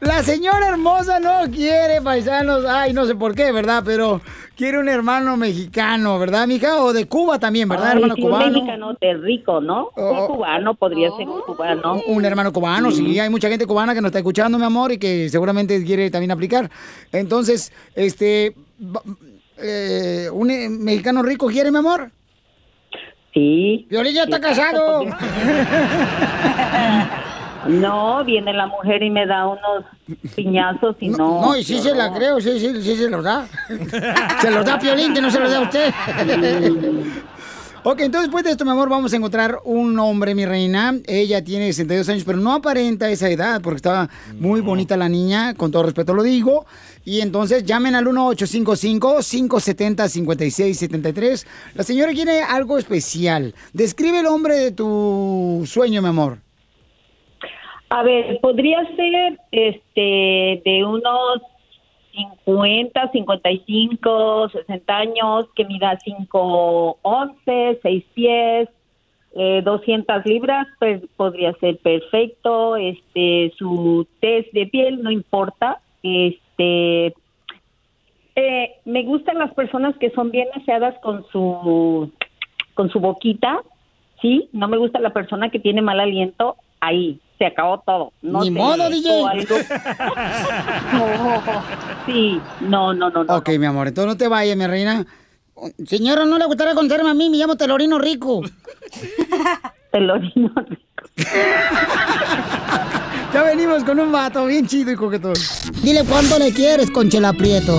La señora hermosa no quiere paisanos. Ay, no sé por qué, ¿verdad? Pero quiere un hermano mexicano, ¿verdad, mija? O de Cuba también, ¿verdad, Ay, hermano sí, un cubano? mexicano de rico, ¿no? Oh. Un cubano podría ser un cubano. Un hermano cubano, sí. Hay mucha gente cubana que nos está escuchando, mi amor, y que seguramente quiere también aplicar. Entonces, este. eh, ¿Un eh, mexicano rico quiere, mi amor? Sí. Violín ya está casado. (laughs) No, viene la mujer y me da unos piñazos y no. No, y sí se la creo, sí, sí, sí se los da. (laughs) se los da Piolín, que no se los da a usted. ok, entonces después de esto, mi amor, vamos a encontrar un hombre, mi reina. Ella tiene 62 años, pero no aparenta esa edad, porque estaba muy bonita la niña, con todo respeto lo digo. Y entonces llamen al 1-855-570-5673. La señora quiere algo especial. Describe el hombre de tu sueño, mi amor. A ver, podría ser este de unos 50, 55, 60 años, que mida 5, 11, 6 pies, eh, 200 libras, pues podría ser perfecto. Este, su test de piel no importa. Este, eh, me gustan las personas que son bien aseadas con su con su boquita, sí. No me gusta la persona que tiene mal aliento. Ahí se acabó todo. No Ni modo, DJ. algo. (laughs) No, sí, no, no, no, no. Ok, mi amor, entonces no te vayas, mi reina. Señora, ¿no le gustaría conocerme a mí? Me llamo Telorino Rico. (laughs) Telorino Rico. (laughs) ya venimos con un vato bien chido y coquetón. Dile cuánto le quieres, Conchela Prieto.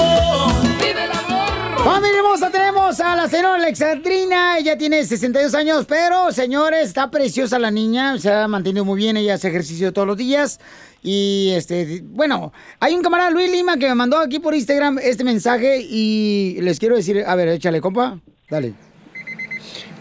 Familia hermosa, tenemos a la señora Alexandrina. Ella tiene 62 años, pero, señores, está preciosa la niña. Se ha mantenido muy bien. Ella hace ejercicio todos los días. Y, este, bueno, hay un camarada, Luis Lima, que me mandó aquí por Instagram este mensaje. Y les quiero decir, a ver, échale, compa. Dale.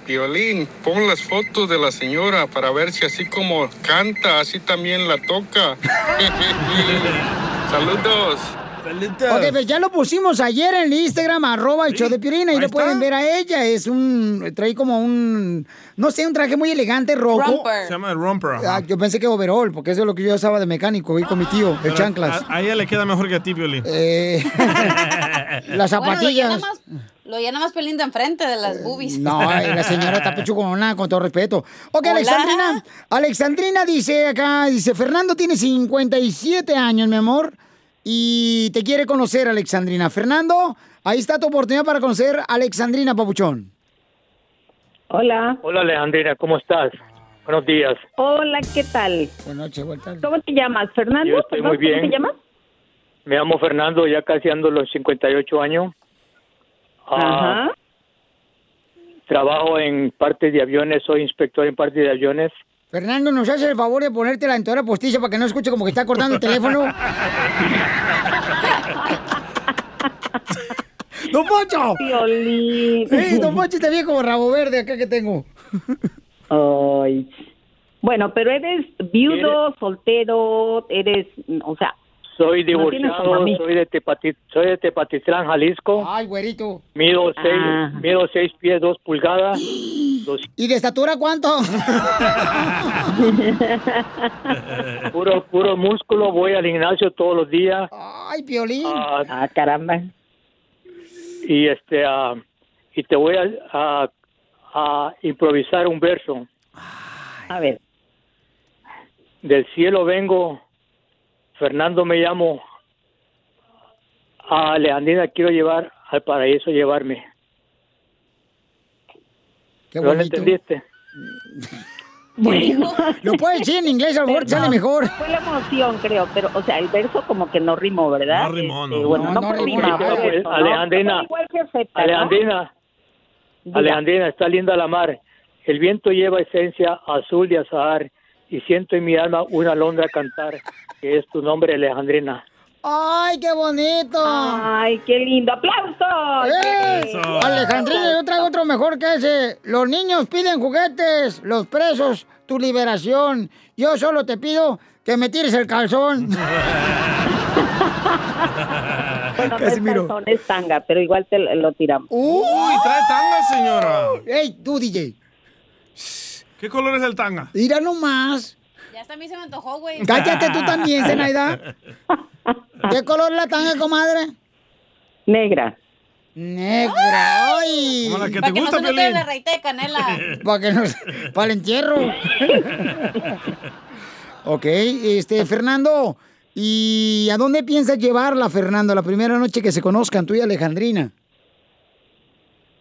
Violín, pon las fotos de la señora para ver si así como canta, así también la toca. (laughs) Saludos. Ok, pues ya lo pusimos ayer en el Instagram, arroba el show de Piolín, y ahí lo pueden ver a ella. Es un, trae como un, no sé, un traje muy elegante, rojo. Se llama el romper. Ah, yo pensé que overall, porque eso es lo que yo usaba de mecánico, y con mi tío, de chanclas. A, a ella le queda mejor que a ti, Piolín. Eh, (laughs) las Bueno, lo llena zapatillas. más, lo llena más pelín de enfrente de las boobies. No, la señora está pechucona, con todo respeto. Ok, Hola. Alexandrina. Alexandrina dice acá, dice, Fernando tiene 57 años, mi amor, y te quiere conocer, Alexandrina. Fernando, ahí está tu oportunidad para conocer a Alexandrina Papuchón. Hola. Hola Alejandrina, ¿cómo estás? Buenos días. Hola, ¿qué tal? Buenas noches, vuelta. ¿Cómo te llamas? ¿Fernando? Yo estoy muy bien. ¿Cómo te llamas? Me llamo Fernando, ya casi ando los 58 años. Ah, Ajá. Trabajo en parte de aviones, soy inspector en parte de aviones. Fernando, ¿nos hace el favor de ponerte la entera postiza para que no escuche como que está cortando el teléfono? (laughs) ¡Don Poncho! Piolín. ¡Sí, Don Poncho, este viejo rabo verde acá que tengo! Ay. Bueno, pero eres viudo, soltero, eres, o sea, Soy divorciado, soy de Tepati- soy de Tepatitlán, Jalisco. ¡Ay, güerito! Mido seis, Ah. mido seis pies, dos pulgadas. (gasps) dos- ¿Y de estatura cuánto? (laughs) puro, puro músculo, voy al gimnasio todos los días. ¡Ay, Piolín! Ah, caramba. Y este, ah, y te voy a, a- a improvisar un verso. A ver. Del cielo vengo, Fernando me llamo, a Alejandrina quiero llevar al paraíso llevarme. Qué ¿No lo bonito. entendiste? (laughs) Bueno. Lo puedes decir en inglés, a lo mejor sale No, mejor. Fue la emoción, creo, pero, o sea, el verso como que no rimó, ¿verdad? No rimó, no. Este, bueno, No, no, no rima, Pues. Alejandrina. Alejandrina. Alejandrina, está linda la mar. El viento lleva esencia azul de azahar y siento en mi alma una alondra cantar, que es tu nombre, Alejandrina. ¡Ay, qué bonito! Ay, qué lindo. ¡Aplausos! ¡Eh! Alejandrina, yo traigo otro mejor que ese. Los niños piden juguetes, los presos, tu liberación. Yo solo te pido que me tires el calzón. (laughs) Bueno, no es Casimiro. calzón, es tanga, pero igual te lo tiramos. ¡Uy! Uy, trae tanga, señora. ¡Ey, tú, DJ! ¿Qué color es el tanga? Mira nomás. Ya hasta a mí se me antojó, güey. Cállate tú también, Zenaida. ¿Qué color la tanga, comadre? Negra. Negra. ¡Ay! Como la que Para te que no gusta, se la raíz de canela. (laughs) Para que nos... Para el entierro. (laughs) ok, este, Fernando. ¿Y a dónde piensas llevarla, Fernando, la primera noche que se conozcan, tú y Alejandrina?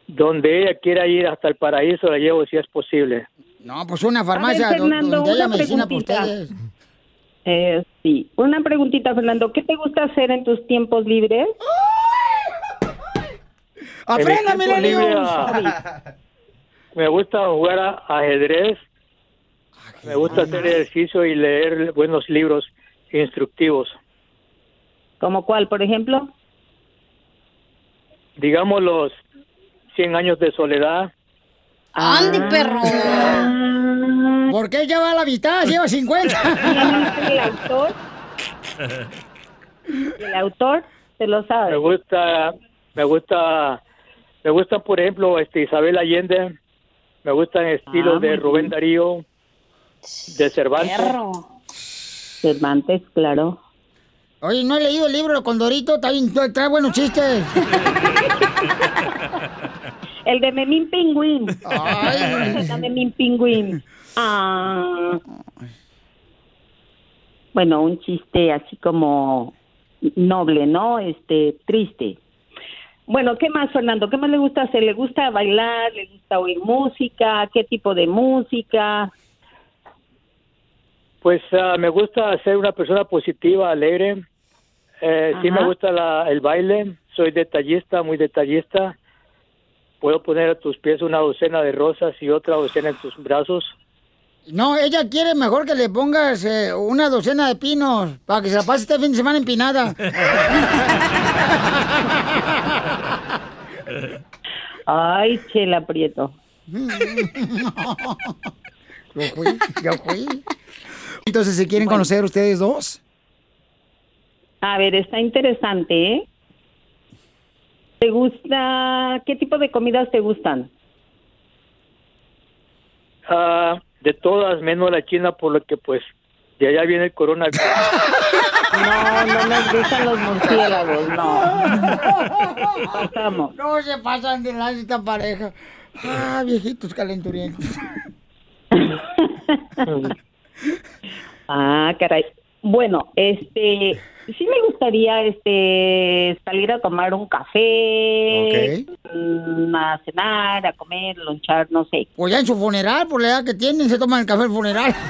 Donde ella quiera ir hasta el paraíso, la llevo si es posible. No, pues una farmacia A ver, Fernando, donde haya medicina para preguntita. ustedes. Eh, sí. Una preguntita, Fernando. ¿Qué te gusta hacer en tus tiempos libres? ¡Aprenda, milenios! ah, Me gusta jugar a ajedrez, me gusta hacer ejercicio y leer buenos libros instructivos. ¿Como cuál, por ejemplo? Digamos los 100 años de soledad. ¡Andy, perro! (laughs) ¿Por qué lleva la mitad? Lleva 50. (laughs) ¿El autor? ¿El autor? ¿Te lo Me sabes? gusta, me gusta, me gusta por ejemplo este Isabel Allende, me gustan estilos Ah, de Rubén bien. Darío, de Cervantes. Perro. Cervantes, claro. Oye, no he leído el libro de Condorito, está bien, trae buenos chistes. (laughs) El de Memín Pingüín. Ay. La Memín Pingüín. Ah. Bueno, un chiste así como noble, ¿no? Este, triste. Bueno, ¿qué más, Fernando? ¿Qué más le gusta hacer? ¿Le gusta bailar? ¿Le gusta oír música? ¿Qué tipo de música? Pues ah, me gusta ser una persona positiva, alegre. Eh, sí me gusta la- el baile. Soy detallista, muy detallista. Puedo poner a tus pies una docena de rosas y otra docena en tus brazos. No, ella quiere mejor que le pongas eh, una docena de pinos para que se la pase este fin de semana empinada. (laughs) Ay, Chela Prieto. (laughs) Yo fui, yo fui. Entonces, ¿se quieren conocer ustedes dos? A ver, está interesante, ¿eh? ¿Te gusta, qué tipo de comidas te gustan? Ah, de todas, menos la china, por lo que pues de allá viene el coronavirus. No, no nos gustan los murciélagos, no. Pasamos. No se pasan de lanza esta pareja. Ah, viejitos calenturientos. (laughs) Ah, caray. Bueno, este, sí me gustaría, este, salir a tomar un café, mm, a cenar, a comer, lonchar, no sé. Pues ya en su funeral, por la edad que tienen, se toman el café el funeral. (laughs)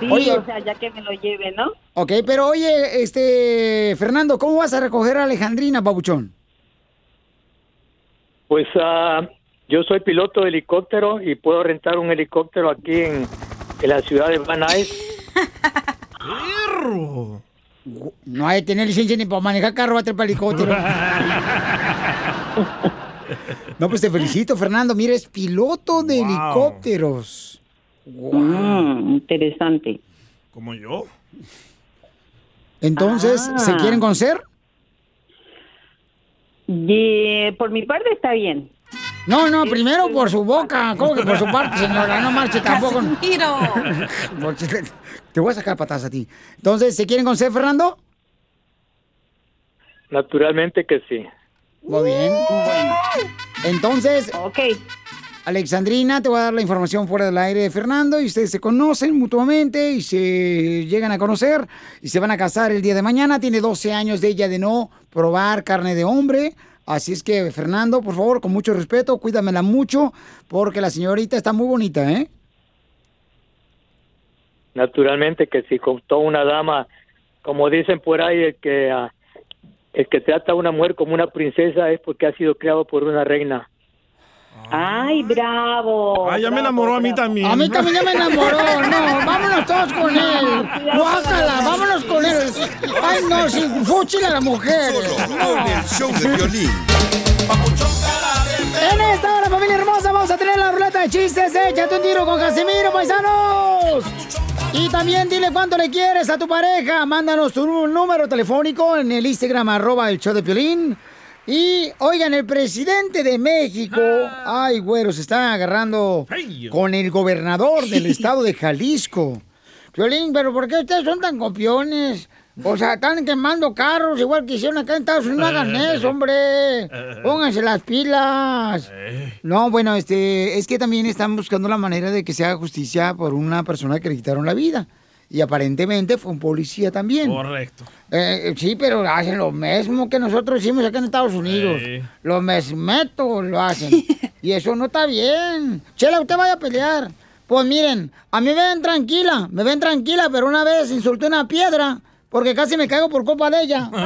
Sí, Oye. o sea, ya que me lo lleve, ¿no? ok, pero oye, este, Fernando, ¿cómo vas a recoger a Alejandrina, babuchón? Pues ah, yo soy piloto de helicóptero y puedo rentar un helicóptero aquí en, en la ciudad de Van Nuys. No hay que tener licencia ni para manejar carro, va a trepar helicóptero. (laughs) No, pues te felicito, Fernando. Mira, es piloto de Wow. helicópteros. Mm, interesante. Como yo. Entonces, ¿se Ah. quieren conocer? Y, por mi parte está bien. No, no, primero por su boca. ¿Cómo que por su parte, señora? No marche (laughs) tampoco. (laughs) Porque te- voy a sacar patas a ti. Entonces, ¿se quieren conocer, Fernando? Naturalmente que sí. Muy bien. Entonces, Alexandrina, te voy a dar la información fuera del aire de Fernando y ustedes se conocen mutuamente y se llegan a conocer y se van a casar el día de mañana. Tiene 12 años de ella de no probar carne de hombre. Así es que, Fernando, por favor, con mucho respeto, cuídamela mucho porque la señorita está muy bonita, ¿eh? Naturalmente que sí, con toda una dama, como dicen por ahí, el que ah, el que trata a una mujer como una princesa es porque ha sido criado por una reina. Ay, bravo. Ah, ya me enamoró a mí también. A mí también ya me enamoró. No, vámonos todos con él. Guácala, vámonos con él. Ay, no, sí, fúchila a la mujer. Con el show de violín. En esta hora, familia hermosa, vamos a tener la ruleta de chistes. Échate un tiro con Casimiro, paisanos. Y también dile cuánto le quieres a tu pareja. Mándanos tu nú- número telefónico en el Instagram, arroba el show de Piolín. Y, oigan, el presidente de México, ay, güero, se está agarrando con el gobernador del (laughs) estado de Jalisco. Piolín, pero ¿por qué ustedes son tan copiones? O sea, están quemando carros igual que hicieron acá en Estados Unidos. No hagan (laughs) eso, hombre. Pónganse las pilas. No, bueno, este, es que también están buscando la manera de que se haga justicia por una persona que le quitaron la vida. Y aparentemente fue un policía también. Correcto. Eh, sí, pero hacen lo mismo que nosotros hicimos acá en Estados Unidos. Sí. Lo mesmeto lo hacen. (laughs) y eso no está bien. Chela, usted vaya a pelear. Pues miren, a mí me ven tranquila, me ven tranquila, pero una vez insulté una piedra porque casi me caigo por culpa de ella. (laughs)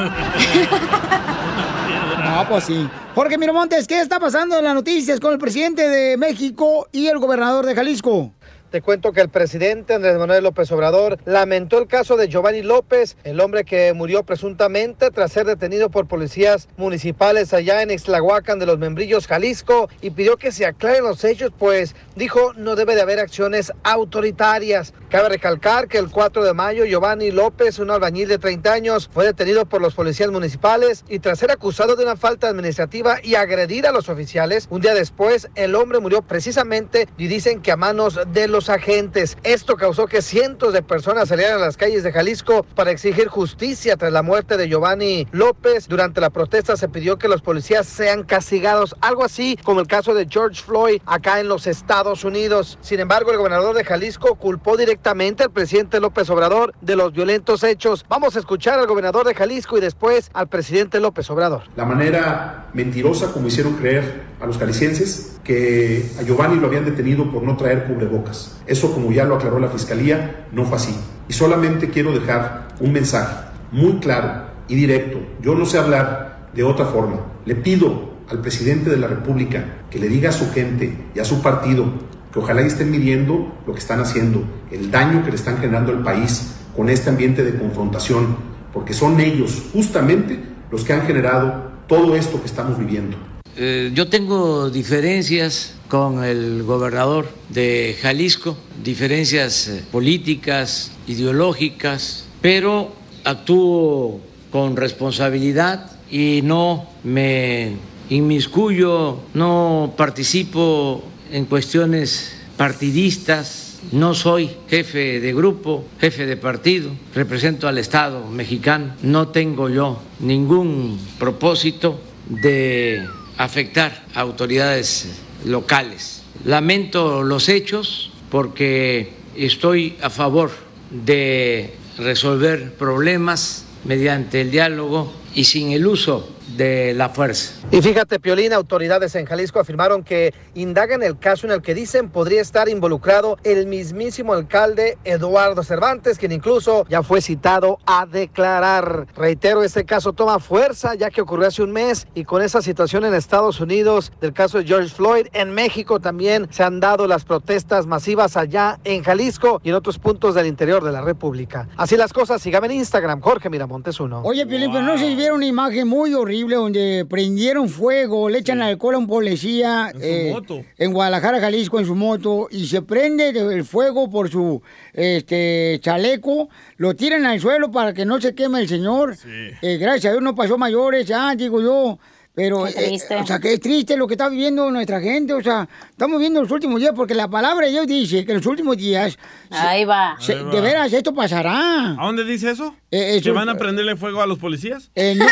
No, pues sí. Jorge Miramontes, ¿qué está pasando en las noticias con el presidente de México y el gobernador de Jalisco? Te cuento que el presidente Andrés Manuel López Obrador lamentó el caso de Giovanni López, el hombre que murió presuntamente tras ser detenido por policías municipales allá en Ixtlahuacan de los Membrillos, Jalisco, y pidió que se aclaren los hechos, pues dijo no debe de haber acciones autoritarias. Cabe recalcar que el 4 de mayo Giovanni López, un albañil de 30 años, fue detenido por los policías municipales y tras ser acusado de una falta administrativa y agredir a los oficiales, un día después el hombre murió precisamente y dicen que a manos de los agentes. Esto causó que cientos de personas salieran a las calles de Jalisco para exigir justicia tras la muerte de Giovanni López. Durante la protesta se pidió que los policías sean castigados, algo así como el caso de George Floyd acá en los Estados Unidos. Sin embargo, el gobernador de Jalisco culpó directamente al presidente López Obrador de los violentos hechos. Vamos a escuchar al gobernador de Jalisco y después al presidente López Obrador. la manera mentirosa como hicieron creer a los calicienses que a Giovanni lo habían detenido por no traer cubrebocas. Eso, como ya lo aclaró la fiscalía, no fue así. Y solamente quiero dejar un mensaje muy claro y directo. Yo no sé hablar de otra forma. Le pido al presidente de la República que le diga a su gente y a su partido que ojalá estén midiendo lo que están haciendo, el daño que le están generando al país con este ambiente de confrontación, porque son ellos justamente los que han generado todo esto que estamos viviendo. Eh, yo tengo diferencias con el gobernador de Jalisco, diferencias eh, políticas, ideológicas, pero actúo con responsabilidad y no me inmiscuyo, no participo en cuestiones partidistas, no soy jefe de grupo, jefe de partido, represento al Estado mexicano, no tengo yo ningún propósito de afectar a autoridades locales. Lamento los hechos porque estoy a favor de resolver problemas mediante el diálogo y sin el uso de la fuerza. Y fíjate, Piolín, autoridades en Jalisco afirmaron que indagan el caso en el que dicen podría estar involucrado el mismísimo alcalde Eduardo Cervantes, quien incluso ya fue citado a declarar. Reitero, este caso toma fuerza ya que ocurrió hace un mes y con esa situación en Estados Unidos del caso de George Floyd, en México también se han dado las protestas masivas allá en Jalisco y en otros puntos del interior de la República. Así las cosas, síganme en Instagram, Jorge Miramontes uno. Oye, Piolín, pero no se vieron una imagen muy horrible donde prendieron fuego, le echan alcohol a un policía eh, en Guadalajara, Jalisco, en su moto, y se prende el fuego por su este chaleco, lo tiran al suelo para que no se queme el señor. Eh, gracias a Dios no pasó mayores, ya digo yo. Pero, Qué triste. eh, o sea, que es triste lo que está viviendo nuestra gente. O sea, estamos viendo los últimos días porque la palabra de Dios dice que los últimos días. Ahí va. se- Ahí va. de veras, esto pasará. ¿A dónde dice eso? Eh, eso- ¿Que van a prenderle fuego a los policías? Eh, no.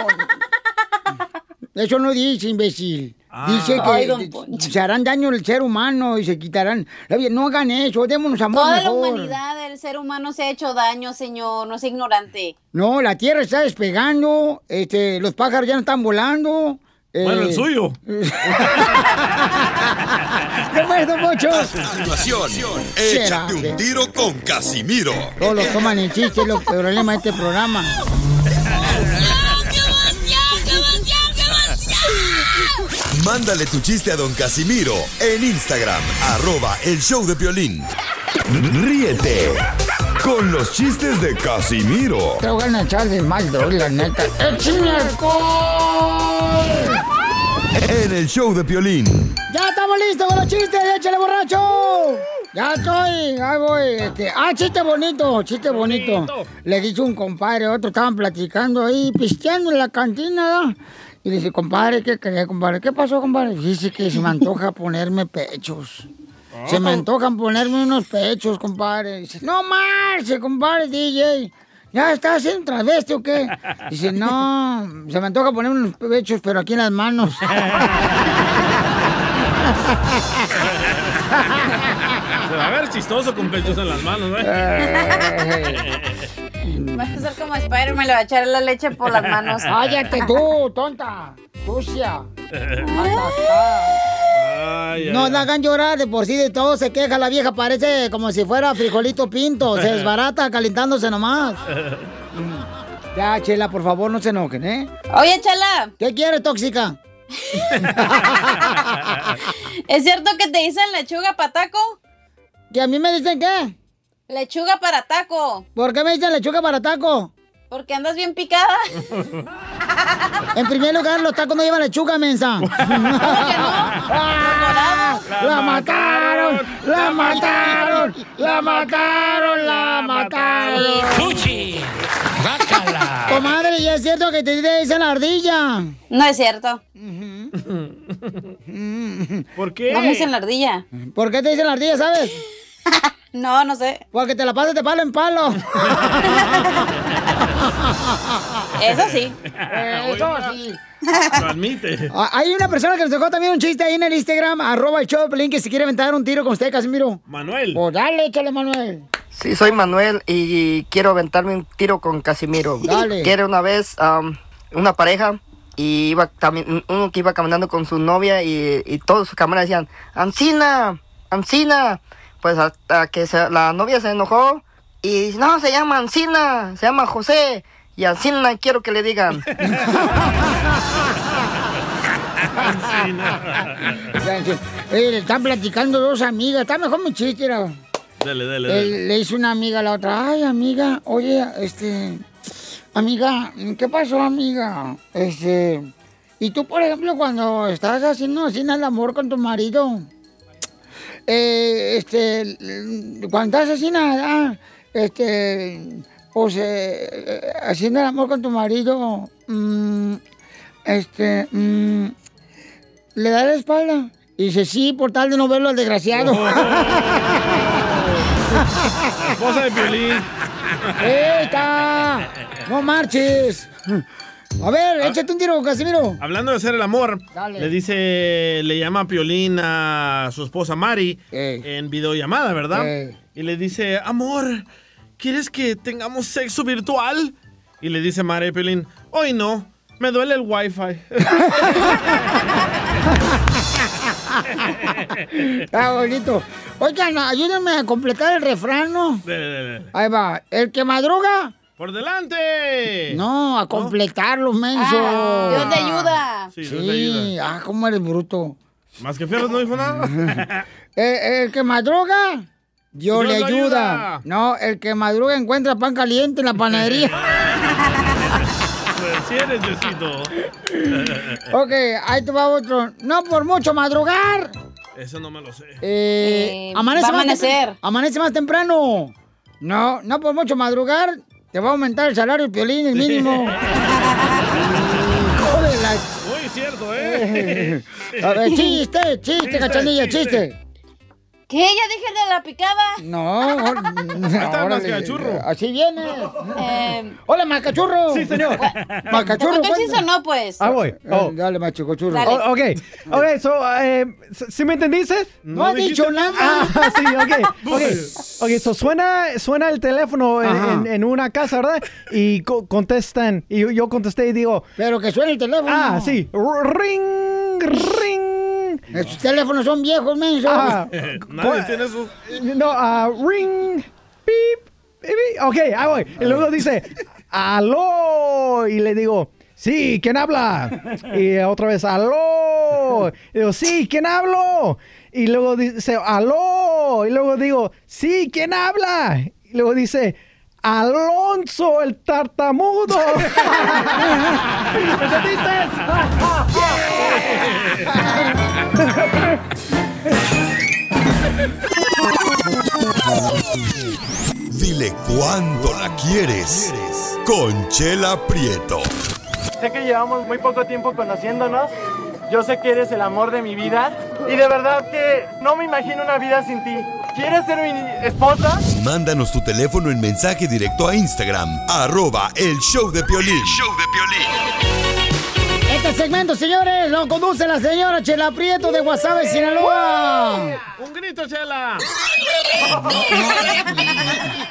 Eso no dice, imbécil. Ah. Dice que se harán daño al ser humano y se quitarán. No hagan eso, démonos amor Toda la humanidad, el ser humano se ha hecho daño, señor, no es ignorante. No, la tierra está despegando, este, los pájaros ya no están volando. Bueno, eh, el suyo. (laughs) (laughs) ¿Qué Poncho? A continuación, échate un tiro con Casimiro. Todos los toman en chiste, es lo problema de este programa. Mándale tu chiste a don Casimiro en Instagram, arroba el show de violín. Ríete con los chistes de Casimiro Te voy a echar de mal, doy, la neta. ¡Échame alcohol! en el show de violín. ¡Ya estamos listos con los chistes! ¡Échale, borracho! Ya estoy, ahí voy. Este, ah, chiste bonito, chiste bonito. Le dice un compadre, otro estaban platicando ahí, pisteando en la cantina. ¿no? Y dice, compadre, ¿qué cree, compadre? ¿Qué pasó, compadre? Dice que se me antoja (laughs) ponerme pechos. Se me antojan ponerme unos pechos, compadre. Dice, no marche, compadre, DJ. ¿Ya estás en travesti o qué? Dice, no, se me antoja poner unos pechos, pero aquí en las manos. (laughs) (laughs) Se va a ver chistoso con pechos en las manos, ¿eh? Vas a ser como Spider-Man, le va a echar la leche por las manos. (laughs) Cállate tú, tonta, sucia. Ay, No ay. la hagan llorar, de por sí de todo se queja. La vieja parece como si fuera frijolito pinto. Se desbarata calentándose nomás. (laughs) Ya, Chela, por favor, no se enojen, ¿eh? Oye, Chala, ¿Qué quieres, tóxica? (laughs) ¿es cierto que te dicen lechuga para taco? ¿Que a mí me dicen qué? Lechuga para taco. ¿Por qué me dicen lechuga para taco? Porque andas bien picada. En primer lugar, los tacos no llevan lechuga, mensa. (laughs) ¡Ah! ¡La mataron! ¡La mataron! ¡La mataron! ¡La mataron! ¡Fuchi! ¡Bácala! Comadre, ¿y es cierto que te dicen la ardilla? No es cierto. ¿Por qué? No me dicen la ardilla. ¿Por qué te dicen la ardilla, sabes? (laughs) No, no sé. Porque te la pasas de palo en palo. (laughs) Eso sí. Eso sí. Lo admite. Ah, Hay una persona que nos dejó también un chiste ahí en el Instagram, arroba el show que si quiere aventar un tiro con usted, Casimiro. Manuel. Pues dale, échale, Manuel. Sí, soy Manuel y quiero aventarme un tiro con Casimiro. (laughs) Dale. Que era una vez am, una pareja y iba uno que iba caminando con su novia y, y todos sus camaradas decían, Ancina, Ancina. Pues hasta que se- la novia se enojó y dice, no, se llama Ancina, se llama José. Y Ancina quiero que le digan. (laughs) Eh, le están platicando dos amigas. Está mejor mi chiste, era. Dale, dale, dale. Él- le hizo una amiga a la otra, ay amiga, oye, este, amiga, ¿qué pasó amiga? Este, y tú por ejemplo cuando estás haciendo así el amor con tu marido, eh, este, cuando estás así nada, este, pues, eh, eh, haciendo el amor con tu marido, mm, este, mm, le da la espalda. Y dice, sí, por tal de no verlo al desgraciado. La esposa de Piolín. ¡Eita! ¡No marches! A ver, échate un tiro, Casimiro. Hablando de hacer el amor, Dale. le dice, le llama Piolín a su esposa Mari en videollamada, ¿verdad? Ey. Y le dice, amor, ¿quieres que tengamos sexo virtual? Y le dice Mari a Piolín, hoy no, me duele el wifi. (laughs) Está bonito. Oigan, ayúdenme a completar el refrán, ¿no? Dele, dele. Ahí va. El que madruga. ¡Por delante! No, a completarlo, menso. Ah, Dios te ayuda. Sí, Sí, Dios te ayuda. ah, cómo eres bruto. Más que fierros no dijo nada. (laughs) Eh, el que madruga, Dios, Dios le ayuda. ayuda. No, el que madruga encuentra pan caliente en la panadería. (laughs) Pues sí eres (laughs) ok, ahí te va otro. No por mucho madrugar. Eso no me lo sé. Eh, Eh, amanece, va a más amanecer. amanece más temprano. No, no por mucho madrugar. Te va a aumentar el salario, el piolín, el mínimo. (laughs) Hijo de la- Muy cierto, ¿eh? (laughs) A ver, chiste, chiste, Chiste, cachanilla, chiste. ¿Qué? ¿Ya dije de la picada? No, (laughs) está el órale, mascachurro. Así viene. Eh, Hola, macachurro. Sí, señor. Macachurro. ¿Te contó el chiste o no, pues? Ah, voy. Oh. Eh, Dale, machicachurro. Dale. Oh, ok, ok, so, eh, ¿sí me entendiste? No, ha dijiste dicho nada. Ah, (laughs) sí, ok, (laughs) ok. Ok, so suena, suena el teléfono en, Ajá. en- en una casa, ¿verdad? Y co- contestan, y yo, yo contesté y digo, Pero que suene el teléfono. ah, sí, R- ring, ring. Estos teléfonos son viejos, menso. Ah, (laughs) Nadie tiene eso. no, ah, ring, beep, beep, ok, ahí voy. Y luego dice, aló, y le digo, sí, ¿quién habla? Y otra vez, aló. Y digo, sí, ¿quién hablo? Y luego dice, aló. Y luego digo, sí, ¿quién habla? Y luego dice, Alonso, el tartamudo. Dile cuándo la quieres. Conchela Prieto. Sé que llevamos muy poco tiempo conociéndonos. Yo sé que eres el amor de mi vida. Y de verdad que no me imagino una vida sin ti. ¿Quieres ser mi esposa? Mándanos tu teléfono en mensaje directo a Instagram, arroba el show de Piolín. Este segmento, señores, lo conduce la señora Chela Prieto de Guasave, Sinaloa. ¡Un grito, Chela!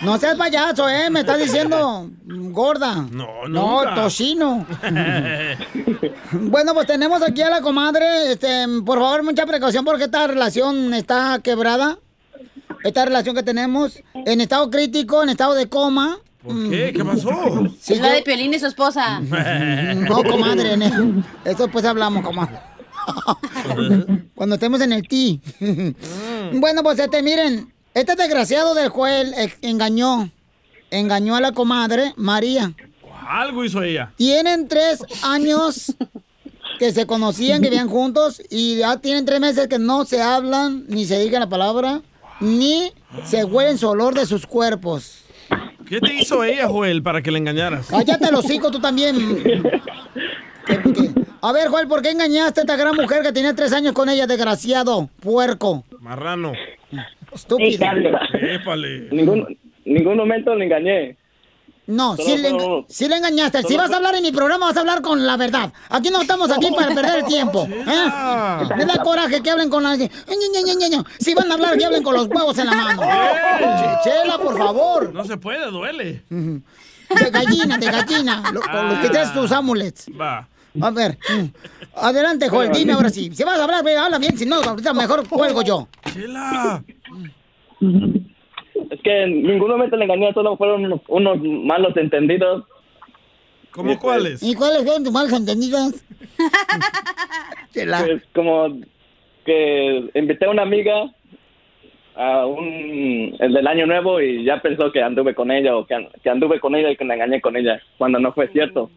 No seas payaso, ¿eh? Me estás diciendo gorda. No, No, nunca. tocino. (laughs) Bueno, pues tenemos aquí a la comadre. Este, por favor, mucha precaución porque esta relación está quebrada. Esta relación que tenemos en estado crítico, en estado de coma. ¿Por qué? ¿Qué pasó? Sí, es la de Piolín y su esposa. (laughs) No, comadre, eso después hablamos, comadre. (laughs) Cuando estemos en el ti. bueno, pues este, miren, este desgraciado del juez eh, engañó, engañó a la comadre María. Algo hizo ella. Tienen tres años que se conocían, que vivían juntos, y ya tienen tres meses que no se hablan, ni se digan la palabra, ni se huelen su olor de sus cuerpos. ¿Qué te hizo ella, Joel, para que le engañaras? Cállate los hocico tú también. ¿Qué- qué? A ver, Joel, ¿por qué engañaste a esta gran mujer que tenía tres años con ella, desgraciado, puerco? Marrano. Estúpido. Épale. Ningún, ningún momento le engañé. No, Solo- sí le, solo- sí le engañaste. Si vas a hablar en mi programa, vas a hablar con la verdad. Aquí no estamos aquí para perder el (laughs) tiempo. ¿eh? Me da coraje que hablen con la... Si van a hablar, que hablen con los huevos en la mano. (laughs) Che- Chela, por favor. No se puede, duele. De gallina, de gallina. Lo, con los que traes tus amulets. Va. A ver. mm. Adelante, Joel, dime ahora sí. Si vas a hablar, ve, habla bien. Si no, ahorita mejor cuelgo yo. Chela. Es que en ningún momento le engañé, solo fueron unos, unos malos entendidos. ¿Cómo cuáles? ¿Y cuáles fueron tus malos entendidos? (laughs) Pues como que invité a una amiga a un el del año nuevo y ya pensó que anduve con ella o que, que anduve con ella y que me engañé con ella cuando no fue cierto.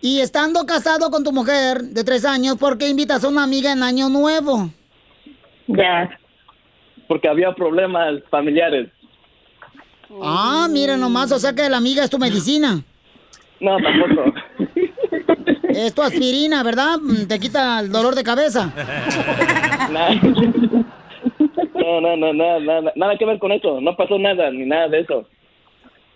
Y estando casado con tu mujer de tres años, ¿por qué invitas a una amiga en Año Nuevo? Ya. Porque había problemas familiares. Ah, mira nomás, o sea que la amiga es tu medicina. No, tampoco. Es tu aspirina, ¿verdad? Mm, Te quita el dolor de cabeza. No, no, no, nada, nada, nada que ver con eso. No pasó nada, ni nada de eso.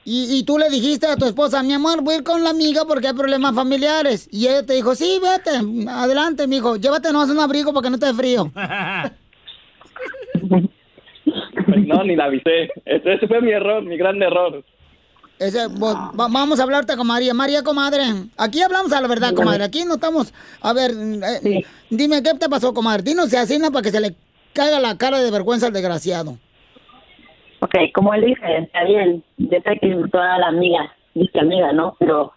Y, y tú le dijiste a tu esposa, mi amor, voy a ir con la amiga porque hay problemas familiares. Y ella te dijo, sí, vete, adelante, mijo, llévatenos un abrigo porque no te dé frío. (laughs) No, ni la avisé. Ese, ese fue mi error, mi gran error. Ese, vos- va- vamos a hablarte con María. María, comadre, aquí hablamos a la verdad, comadre. Aquí no estamos... A ver, eh, dime, ¿qué te pasó, comadre? Dinos si así, ¿no? Para que se le caiga la cara de vergüenza al desgraciado. Ok, como él dice, está bien. Yo sé que toda la amiga, dice amiga, ¿no? Pero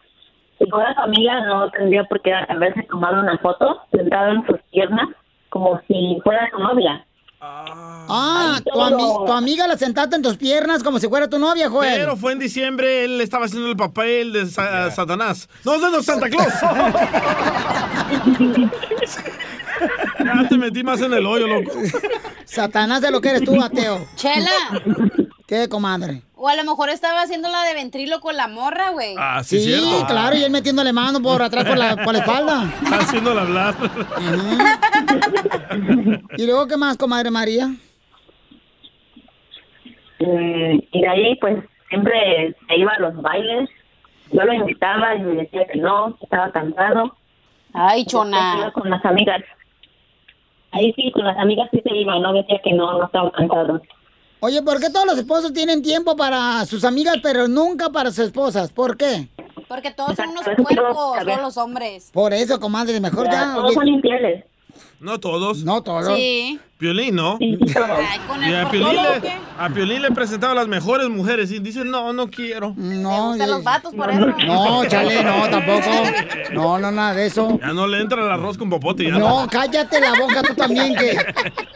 si fuera su amiga, no tendría por qué haberse tomado una foto sentado en sus piernas como si fuera su novia. Ah, tu, ami- tu amiga la sentaste en tus piernas como si fuera tu novia, Joel. Pero fue en diciembre, él estaba haciendo el papel de Sa- Satanás. No, no, no, Santa Claus. (laughs) ya te metí más en el hoyo, loco. Satanás de lo que eres tú, ateo. Chela. ¿Qué, comadre? O a lo mejor estaba haciendo la de ventrilo con la morra, güey. Ah, sí, Sí, cierto. claro, y él metiéndole mano por atrás por la, por la espalda. Haciéndole hablar. ¿Y luego qué más, comadre María? Mm, y de ahí, pues, siempre se iba a los bailes. Yo lo invitaba y me decía que no, que estaba cansado. Ay, chona. chona. Iba con las amigas. Ahí sí, con las amigas sí se iba, no decía que no, no estaba cansado. Oye, ¿por qué todos los esposos tienen tiempo para sus amigas, pero nunca para sus esposas? ¿Por qué? Porque todos son unos puercos, todos los hombres. Por eso, comadre, mejor Ya, ya. todos son infieles. No todos. No todos. Sí. Piolín, ¿no? Ay, con Y el a Piolín, le, ¿qué? a Piolín le presentaba a las mejores mujeres y dice, no, no quiero. No, gustan los vatos por eso. No, chale, no, tampoco. No, no, nada de eso. Ya no le entra el arroz con popote. Ya No, cállate la boca tú también, que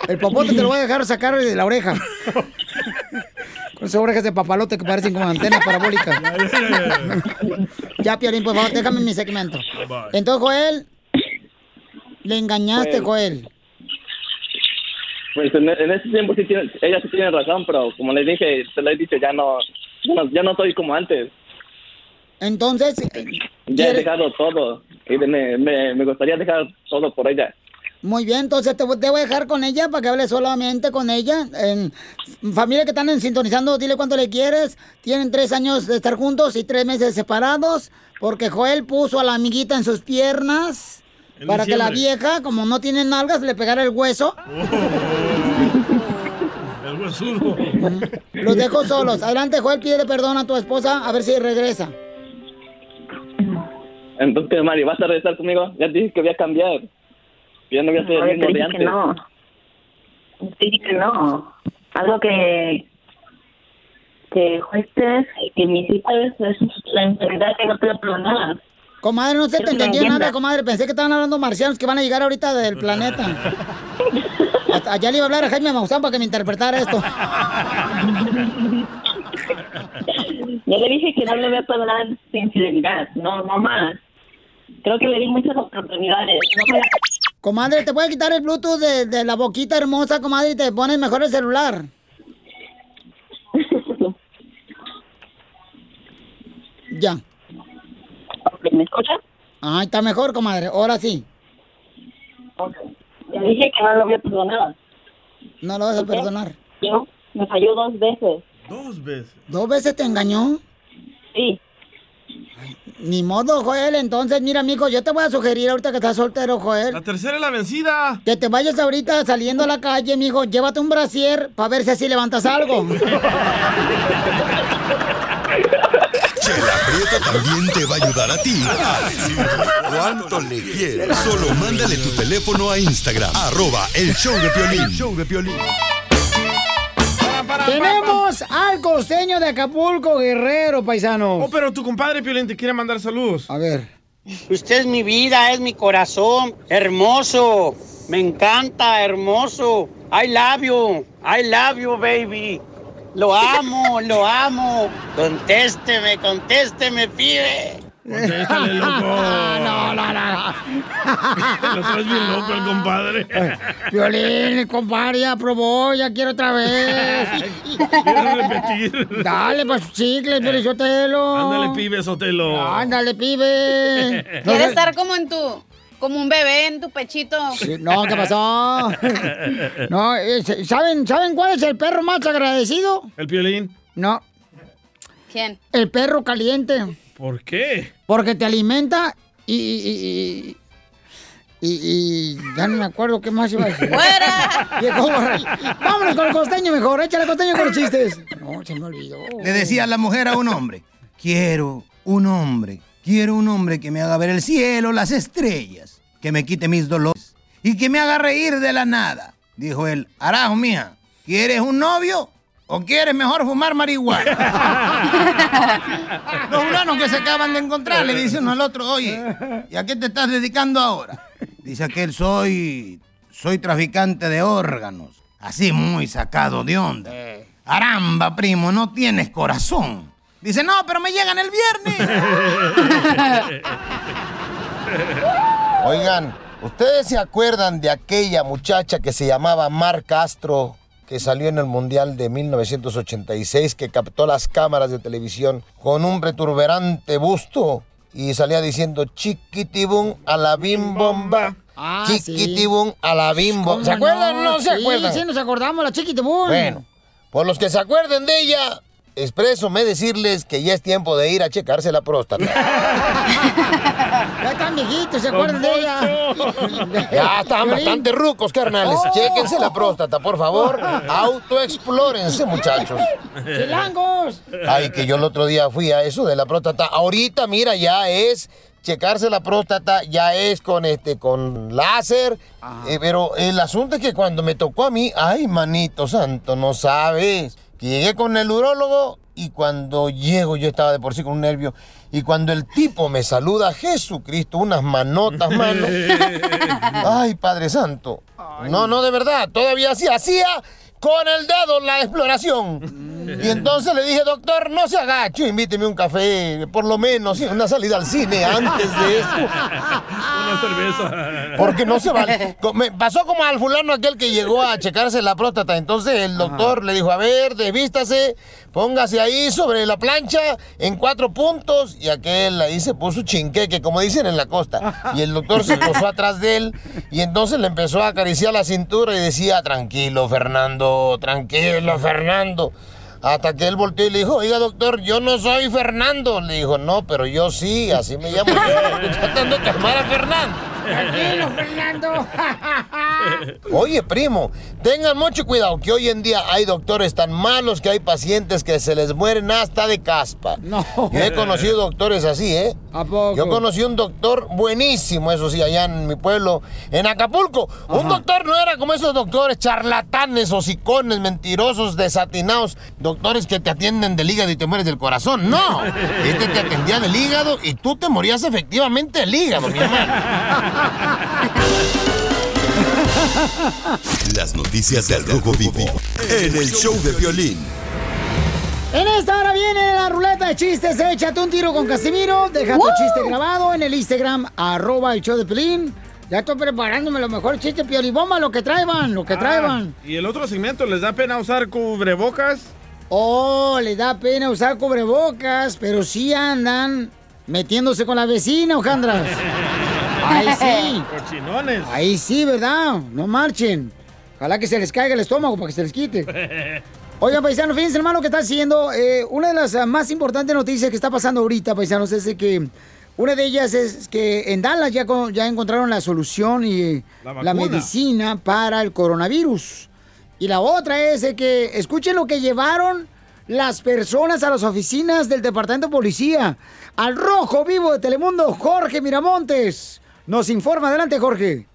el popote te lo voy a dejar sacar de la oreja. Con esas orejas de papalote que parecen como antenas parabólicas. (laughs) Ya, Piolín, por favor, déjame mi segmento. Entonces, Joel, le engañaste, Pues- Joel. Pues en, en ese tiempo sí tiene, ella sí tiene razón, pero como le dije, se le he dicho, ya no, ya no, ya no soy como antes. Entonces, Ya he dejado todo y me, me, me gustaría dejar todo por ella. muy bien, entonces te, te voy a dejar con ella para que hables solamente con ella. En familia que están en- sintonizando, dile cuánto le quieres. Tienen tres años de estar juntos y tres meses separados, porque Joel puso a la amiguita en sus piernas Para que la vieja, como no tiene nalgas, le pegara el hueso. El huesudo. Los dejo solos. Adelante, Joel, pide perdón a tu esposa, a ver si regresa. Entonces, Mari, ¿vas a regresar conmigo? Ya te dije que voy a cambiar. Ya no voy a ser el Oye, mismo te de dije antes. que no. Te dije que no. Algo que que fuiste y que me hiciste es la enfermedad que no te lo perdonar. Comadre, no se te entiendas. nada, comadre. Pensé que estaban hablando marcianos que van a llegar ahorita del planeta. (laughs) Hasta allá le iba a hablar a Jaime Maussan para que me interpretara esto. Yo le dije que no le voy a perdonar su infidelidad, no, no más. Creo que le di muchas oportunidades. No me la- Comadre, te puede quitar el Bluetooth de, de la boquita hermosa, comadre, y te pones mejor el celular. (laughs) ya. ¿Me escuchas? Ay, está mejor, comadre. Ahora sí. Le dije que no lo voy a perdonar. No lo vas a ¿Ok? perdonar. Yo me falló dos veces. Dos veces. ¿Dos veces te engañó? Sí. Ni modo, Joel. Entonces, mira, amigo, yo te voy a sugerir ahorita que estás soltero, Joel. La tercera es la vencida. Que te vayas ahorita saliendo a la calle, mijo. Llévate un brasier para ver si así levantas algo. (laughs) Chela Prieto también te va a ayudar a ti a decirle cuánto le quieres. Solo mándale tu teléfono a Instagram, arroba el show de Piolín. show de Piolín. Tenemos al costeño de Acapulco, Guerrero, paisano. Oh, pero tu compadre Piolín te quiere mandar saludos. A ver. Usted es mi vida, es mi corazón, hermoso. Me encanta, hermoso. I love you, I love you, baby. Lo amo, lo amo. Contésteme, contésteme, pibe. Contéstale, loco. (laughs) no, no, no. Lo traes bien loco el compadre. Violín, compadre, ya probó, ya quiero otra vez. ¿Quieres repetir? Dale, pues chicle, Pielichotelo. Ándale, pibe, Sotelo. Ándale, pibe. No Quiere estar como en tu, como un bebé en tu pechito. Sí, No, ¿qué pasó? (laughs) No, eh, ¿saben, ¿saben cuál es el perro más agradecido? ¿El piolín? No, ¿Quién? el perro caliente. ¿Por qué? Porque te alimenta y... y, y- y- y ya no me acuerdo qué más iba a decir. ¡Fuera! Vámonos con el costeño mejor. Échale costeño con los chistes. No, se me olvidó. Le decía la mujer a un hombre, quiero un hombre, quiero un hombre que me haga ver el cielo, las estrellas, que me quite mis dolores y que me haga reír de la nada. Dijo él, arajo mía, ¿quieres un novio o quieres mejor fumar marihuana? (laughs) Los humanos que se acaban de encontrar le dicen uno al otro, oye, ¿y a qué te estás dedicando ahora? Dice aquel, soy, soy traficante de órganos, así muy sacado de onda. Aramba, primo, no tienes corazón. Dice, no, pero me llegan el viernes. (laughs) Oigan, ¿ustedes se acuerdan de aquella muchacha que se llamaba Mar Castro, que salió en el Mundial de 1986, que captó las cámaras de televisión con un returberante busto y salía diciendo chiquitibum a la bim bomba? Ah, chiquitibum a la bim bomba. ¿Se ¿Cómo acuerdan o no se Sí, acuerdan? Sí, nos acordamos, la chiquitibún. Bueno, por los que se acuerden de ella, expresome decirles que ya es tiempo de ir a checarse la próstata. (laughs) Ya están viejitos, ¿se acuerdan de ella? Ya están bastante rucos, carnales. Oh. Chéquense la próstata, por favor. Autoexplórense, muchachos. ¡Chilangos! Ay, que yo el otro día fui a eso de la próstata. Ahorita, mira, ya es checarse la próstata, ya es con este, con láser. Eh, pero el asunto es que cuando me tocó a mí, ay, manito santo, no sabes. Que llegué con el urólogo y cuando llego yo estaba de por sí con un nervio. Y cuando el tipo me saluda, Jesucristo, unas manotas, mano. (laughs) Ay, Padre Santo. No, no, de verdad. Todavía así hacía con el dedo la exploración. Y entonces le dije, doctor, no se agache, invíteme un café, por lo menos, una salida al cine antes de esto. Una cerveza. Porque no se vale. Me pasó como al fulano aquel que llegó a checarse la próstata. Entonces el doctor le dijo, a ver, desvístase, póngase ahí sobre la plancha en cuatro puntos. Y aquel ahí se puso chinqueque, como dicen en la costa. Y el doctor se posó atrás de él y entonces le empezó a acariciar la cintura y decía, tranquilo, Fernando, tranquilo, Fernando. Hasta que él volteó y le dijo, oiga doctor, yo no soy Fernando. Le dijo, no, pero yo sí, así me llamo yo. Estoy tratando de calmar a Fernando. Tranquilo, Fernando. (laughs) Oye, primo, tengan mucho cuidado que hoy en día hay doctores tan malos que hay pacientes que se les mueren hasta de caspa. No. Yo he conocido doctores así, ¿eh? ¿A poco? Yo conocí un doctor buenísimo, eso sí, allá en mi pueblo, en Acapulco. Un doctor no era como esos doctores charlatanes, hocicones, mentirosos, desatinados. Doctores que te atienden del hígado y te mueres del corazón. No. (laughs) Este te atendía del hígado y tú te morías efectivamente del hígado, mi hermano. Las noticias del Rojo Vivo en el show de violín. En esta hora viene la ruleta de chistes. Échate un tiro con Casimiro. Deja tu chiste grabado en el Instagram, arroba el show de Pelín. Ya estoy preparándome los mejores chistes, piolibomba, lo que traigan, lo que traigan. Ah, ¿Y el otro segmento les da pena usar cubrebocas? Oh, le da pena usar cubrebocas, pero sí andan metiéndose con la vecina, Ojandras. (laughs) Ahí sí. (laughs) Cochinones. Ahí sí, ¿verdad? No marchen. Ojalá que se les caiga el estómago para que se les quite. (laughs) Oigan, paisanos, fíjense, hermano, que está haciendo. eh, una de las ah, más importantes noticias que está pasando ahorita, paisanos, es de que una de ellas es que en Dallas ya, con- ya encontraron la solución y La la, vacuna. medicina para el coronavirus. Y la otra es de que escuchen lo que llevaron las personas a las oficinas del Departamento de Policía. Al rojo vivo de Telemundo, Jorge Miramontes. Nos informa. Adelante, Jorge.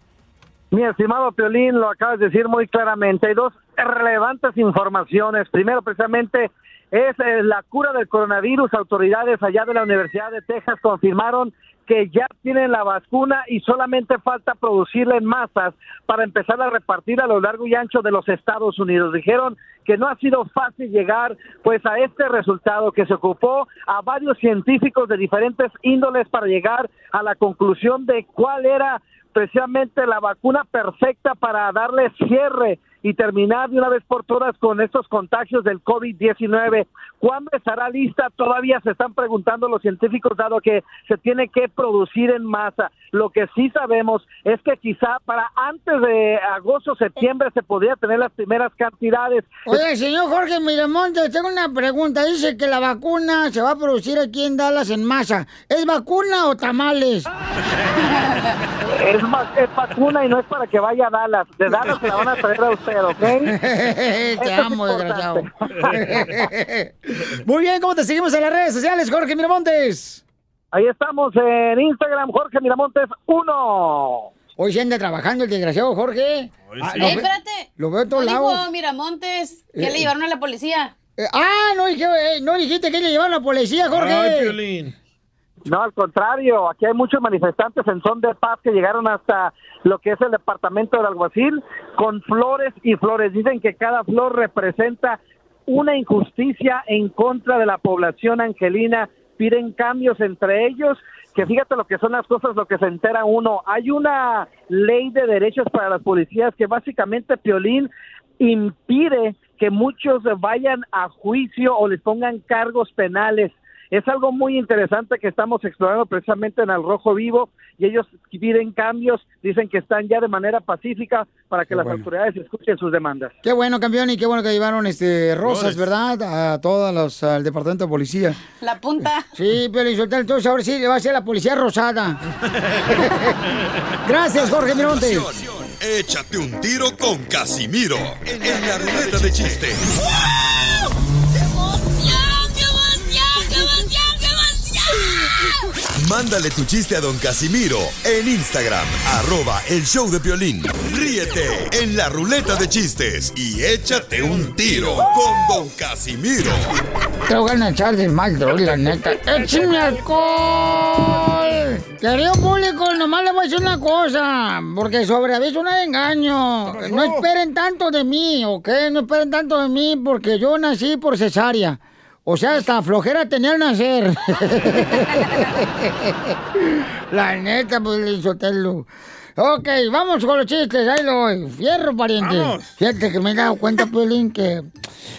Mi estimado Piolín, lo acabas de decir muy claramente. Hay dos relevantes informaciones. Primero, precisamente, es eh, la cura del coronavirus. Autoridades allá de la Universidad de Texas confirmaron que ya tienen la vacuna y solamente falta producirla en masas para empezar a repartir a lo largo y ancho de los Estados Unidos. Dijeron que no ha sido fácil llegar pues a este resultado que se ocupó a varios científicos de diferentes índoles para llegar a la conclusión de cuál era precisamente la vacuna perfecta para darle cierre y terminar de una vez por todas con estos contagios del COVID-19. ¿Cuándo estará lista? Todavía se están preguntando los científicos, dado que se tiene que producir en masa. Lo que sí sabemos es que quizá para antes de agosto, septiembre, se podría tener las primeras cantidades. Oye, señor Jorge Miramontes, tengo una pregunta. Dice que la vacuna se va a producir aquí en Dallas en masa. ¿Es vacuna o tamales? (laughs) Es, es vacuna y no es para que vaya a Dallas. De Dallas se la van a traer a usted, ¿ok? (laughs) Te amo, desgraciado. (laughs) Muy bien, ¿cómo te seguimos en las redes sociales, Jorge Miramontes? Ahí estamos en Instagram, Jorge Miramontes 1. Hoy se anda trabajando el desgraciado Jorge. Ah, lo Eh, espérate. Lo veo en todos ¿No lados. dijo Miramontes que Eh, le llevaron a la policía? Eh, ah, no, dije, eh, no dijiste que le llevaron a la policía, Jorge. No, al contrario, aquí hay muchos manifestantes en son de paz que llegaron hasta lo que es el departamento del alguacil con flores y flores. Dicen que cada flor representa una injusticia en contra de la población angelina. Piden cambios entre ellos, que fíjate lo que son las cosas, lo que se entera uno. Hay una ley de derechos para las policías que básicamente, Piolín, impide que muchos vayan a juicio o les pongan cargos penales. Es algo muy interesante que estamos explorando precisamente en el Rojo Vivo y ellos piden cambios, dicen que están ya de manera pacífica para que las bueno. autoridades escuchen sus demandas. Qué bueno, campeón, y qué bueno que llevaron este rosas. ¿verdad? A todos los al departamento de policía. La punta. (laughs) Sí, pero entonces ahora sí le va a ser la policía rosada. (laughs) Gracias, Jorge Miramontes. Échate un tiro con Casimiro en la ruleta de chiste. Mándale tu chiste a don Casimiro en Instagram, arroba el show de violín. Ríete en la ruleta de chistes y échate un tiro con don Casimiro. Te voy a echar de mal, droga, la neta. ¡Échame alcohol! Querido público, nomás le voy a decir una cosa, porque sobre aviso no hay engaño. No esperen tanto de mí, ¿ok? No esperen tanto de mí, porque yo nací por cesárea. O sea, hasta flojera tenía al nacer. (laughs) La neta, pues, Lizotelo. Ok, vamos con los chistes, ahí lo voy. Fierro, pariente. Vamos. Fíjate que me he dado cuenta, Pelín, que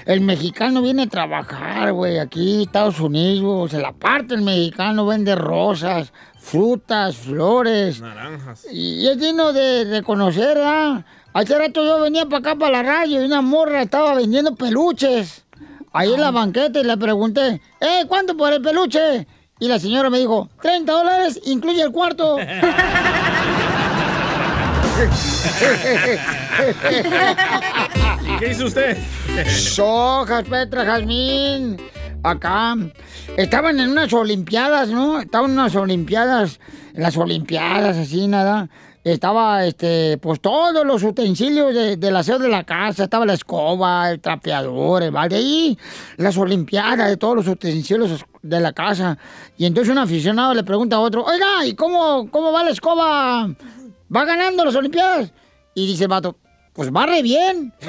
el mexicano viene a trabajar, güey, aquí, Estados Unidos. Se la parte el mexicano, vende rosas, frutas, flores. Naranjas. Y es digno de reconocer, ¿ah? Hace rato yo venía para acá, para la radio, y una morra estaba vendiendo peluches. Ahí en la banqueta y le pregunté, ¿eh, cuánto por el peluche? Y la señora me dijo, 30 dólares, incluye el cuarto. (laughs) (laughs) ¿Y qué hizo usted? Sojas, Petra, Jazmín. Acá. Estaban en unas olimpiadas, ¿no? Estaban en unas olimpiadas. En las olimpiadas, así, nada. Estaba, este, pues todos los utensilios de- del aseo de la casa. Estaba la escoba, el trapeador, el balde. Y las olimpiadas de todos los utensilios de la casa. Y entonces un aficionado le pregunta a otro, oiga, ¿y cómo, cómo va la escoba? ¿Va ganando las olimpiadas? Y dice el vato, pues va re bien. (laughs)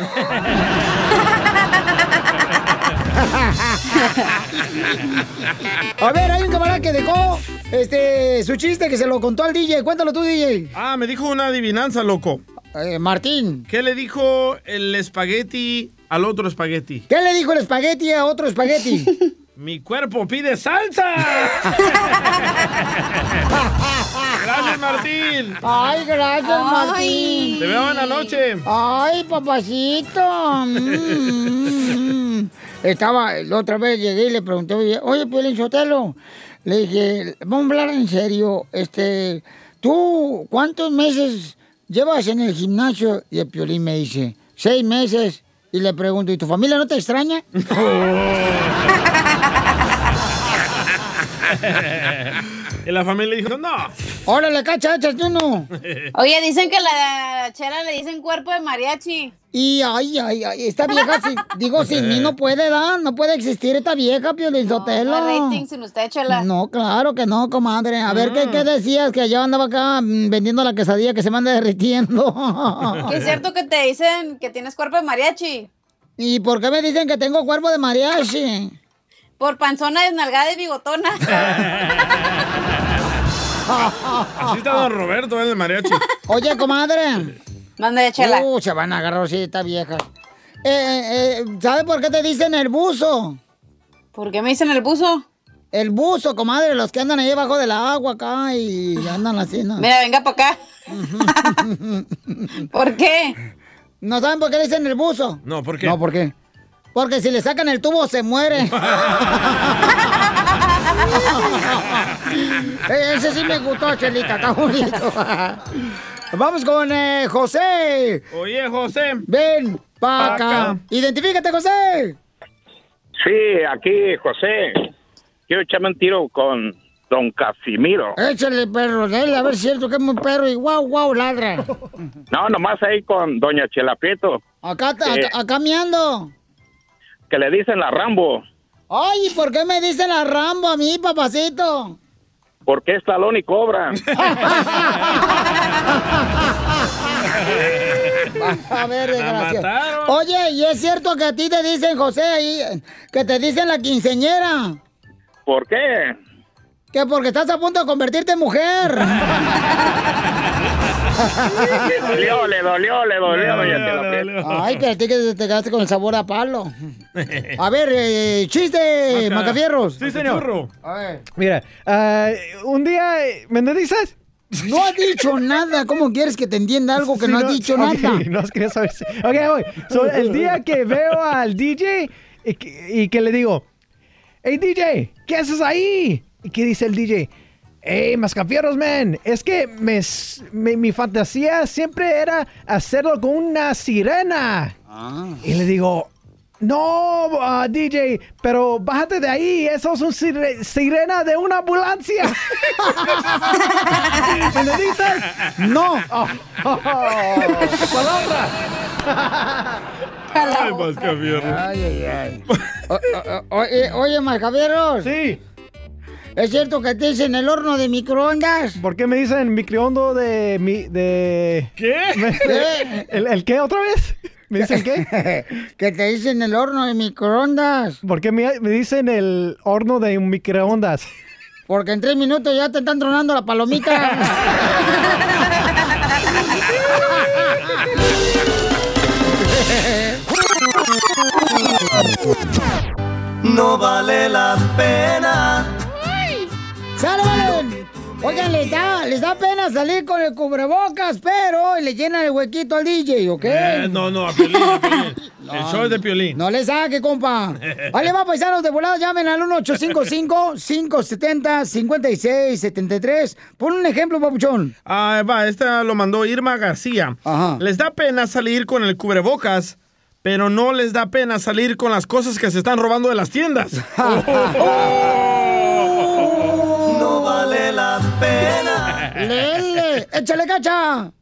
A ver, hay un camarada que dejó este su chiste que se lo contó al DJ. Cuéntalo tú, DJ. Ah, me dijo una adivinanza, loco. Martín. ¿Qué le dijo el espagueti al otro espagueti? ¿Qué le dijo el espagueti a otro espagueti? (laughs) Mi cuerpo pide salsa. (laughs) Gracias, Martín. Ay, gracias, Ay. Martín. Te veo en la noche. Ay, papacito. Mm. Estaba, la otra vez llegué y le pregunté, oye, oye, Piolín Sotelo, le dije, vamos a hablar en serio, este, ¿tú cuántos meses llevas en el gimnasio? Y el Piolín me dice, seis meses. Y le pregunto, ¿y tu familia no te extraña? (laughs) (laughs) (laughs) y la familia dijo, no. Órale, cacha, échate uno. Oye, dicen que la chela le dicen cuerpo de mariachi. Y ay, ay, ay, esta vieja, sí, digo, (laughs) sin mí no puede dar, no puede existir esta vieja, Piolín Sotelo. No rating sin usted, chela. No, claro que no, comadre. A ver, ¿qué, ¿qué decías? Que yo andaba acá mm, vendiendo la quesadilla que se me anda derritiendo. (laughs) Es cierto que te dicen que tienes cuerpo de mariachi. ¿Y por qué me dicen que tengo cuerpo de mariachi? Por panzona desnalgada y bigotona. (laughs) Así está don Roberto, el de mariachi. Oye, comadre. Mande, chela. Uh, se van a agarrar sí, esta vieja. Eh, eh, eh, ¿Sabe por qué te dicen el buzo? ¿Por qué me dicen el buzo? El buzo, comadre, los que andan ahí debajo del agua acá y andan así, ¿no? Mira, venga para acá. (laughs) ¿Por qué? ¿No saben por qué le dicen el buzo? No, ¿por qué? No, ¿por qué? Porque si le sacan el tubo se muere. (laughs) (laughs) Eh, Ese sí me gustó, Chelita, está bonito. (laughs) Vamos con eh, José. Oye, José. Ven, pa' Pa' acá. Identifícate, José. Sí, aquí, José. Quiero echarme un tiro con don Casimiro. Échale, perro, dale, a ver si es cierto que es muy perro y guau, guau, ladra. No, nomás ahí con doña Chela Prieto, Acá, acá, Eh. acá me ando. Que le dicen la Rambo, Ay, ¿y por qué me dicen la Rambo a mí, papacito? porque es talón y cobra. (laughs) A ver, desgraciado. Oye, ¿y es cierto que a ti te dicen, José, ahí, que te dicen la quinceñera? ¿Por qué? Que porque estás a punto de convertirte en mujer. (laughs) Le dolió, le dolió, le dolió, doña Chela Prieto. Ay, pero a ti que te quedaste con el sabor a palo. A ver, eh, chiste. Macafierros. Sí, señor. A ver. Mira, ah, un día, ¿me dices? No ha dicho nada. ¿Cómo quieres que te entienda algo que Sí, no ha dicho nada? (laughs) No quería saber. Ok, voy. So, el día que veo al DJ y que, y que le digo, hey DJ, ¿qué haces ahí? Y que dice el DJ, hey, mascafierros, man, es que me s- mi, mi fantasía siempre era hacerlo con una sirena. Y le digo, no, ah, DJ, pero bájate de ahí, eso es un sire- sirena de una ambulancia. (laughs) ¿Me necesitas? No. Oh, oh, oh, palabra. Ay, Mascafierro. Ay, ay, ay. O- o- o- oye, oye, Macafierros. Sí. ¿Es cierto que te dicen el horno de microondas? ¿Por qué me dicen microondas de mi de ¿Qué? ¿Qué? (laughs) ¿El, el qué otra vez? ¿Me dicen qué? (laughs) que te dicen el horno de microondas. ¿Por qué me, me dicen el horno de un microondas? Porque en tres minutos ya te están tronando la palomita. (laughs) No vale la pena. ¡Sale, valen! Oigan, les da, les da pena salir con el cubrebocas, pero le llenan el huequito al DJ, ¿ok? Eh, no, no, a Piolín, a Piolín. (laughs) El show es de Piolín. No le saque, compa. Vale, va, paisanos de volada, llamen al 1855-570-5673. Pon un ejemplo, papuchón. Ah, va, esta lo mandó Irma García. Les da pena salir con el cubrebocas, pero no les da pena salir con las cosas que se están robando de las tiendas. No (laughs) la (laughs) pena. (laughs) ¡Lele! ¡Échale cacha!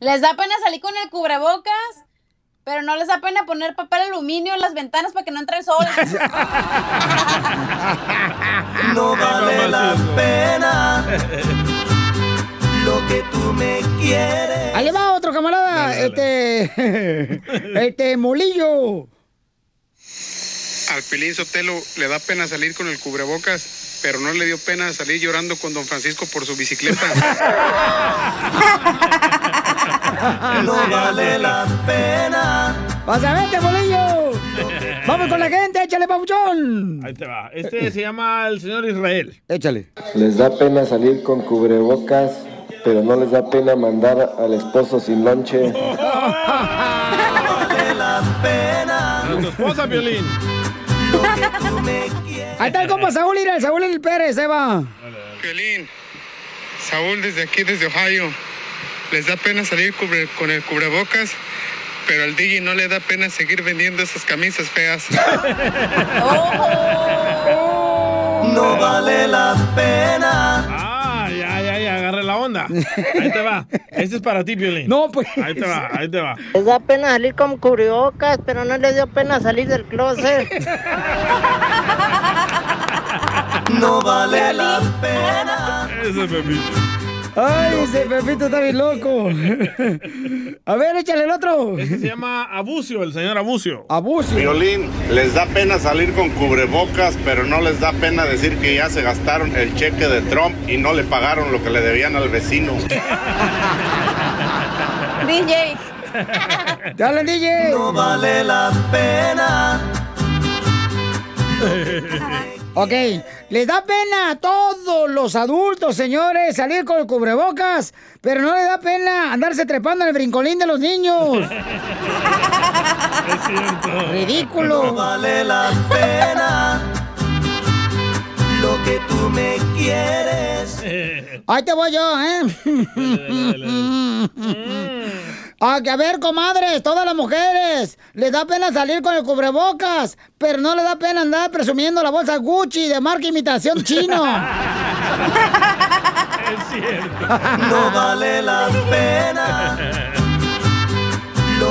Les da pena salir con el cubrebocas, pero no les da pena poner papel aluminio en las ventanas para que no entre el sol. (laughs) No vale la pena. Lo que tú me quieres. Ahí le va otro camarada, este, (laughs) este, Molillo. Al Pilín Sotelo le da pena salir con el cubrebocas, pero no le dio pena salir llorando con don Francisco por su bicicleta. (laughs) No vale la pena. ¡Vas a verte, Molillo! ¡Vamos con la gente! ¡Échale, papuchón! Ahí te va. Este se llama el señor Israel. Échale. Les da pena salir con cubrebocas, pero no les da pena mandar al esposo sin lonche. (laughs) Vale la pena. A tu esposa, Piolín. Ahí está el compa Saúl, mira, el Saúl el Pérez, ahí va. Piolín, Saúl desde aquí, desde Ohio, les da pena salir cubre- con el cubrebocas, pero al DJ no le da pena seguir vendiendo esas camisas feas. (laughs) No vale la pena. Agarre la onda. Ahí te va. Este es para ti, Piolín. No, pues. Ahí te va, ahí te va. Les da pena salir con cubrebocas, pero no les dio pena salir del closet. No vale la pena. Ese Pepito. Ay, ese Pepito está bien loco. (laughs) A ver, échale el otro. Este se llama Abucio, el señor Abucio. Abucio. Violín, les da pena salir con cubrebocas, pero no les da pena decir que ya se gastaron el cheque de Trump y no le pagaron lo que le debían al vecino. DJ. Dale, DJ. No vale la pena. (laughs) Ok, les da pena a todos los adultos, señores, salir con el cubrebocas, pero no les da pena andarse trepando en el brincolín de los niños. (laughs) Ridículo. No vale la pena. Lo que tú me quieres. Ahí te voy yo, ¿eh? (laughs) Ah, que a ver, comadres, todas las mujeres, les da pena salir con el cubrebocas, pero no les da pena andar presumiendo la bolsa Gucci de marca imitación chino. (laughs) Es cierto. No vale la pena.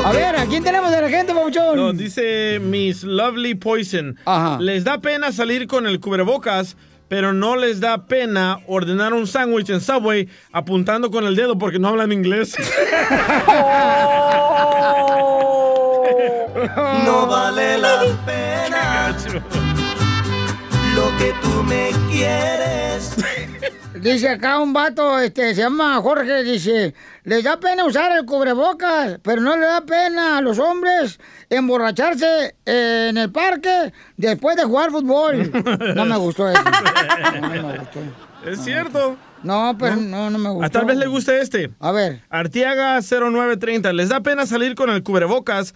A ver, ¿a quién tenemos de la gente, Pauchón? No, dice Miss Lovely Poison. Les da pena salir con el cubrebocas, pero no les da pena ordenar un sándwich en Subway apuntando con el dedo porque no hablan inglés. (laughs) No vale la pena. (laughs) Lo que tú me quieres. Dice acá un vato, este, se llama Jorge, dice, les da pena usar el cubrebocas, pero no le da pena a los hombres emborracharse en el parque después de jugar fútbol. (laughs) No me gustó eso. (laughs) No, no me gustó. Es cierto. No, pero no, no me gustó. A tal vez le guste este. A ver. Artiaga 0930. Les da pena salir con el cubrebocas,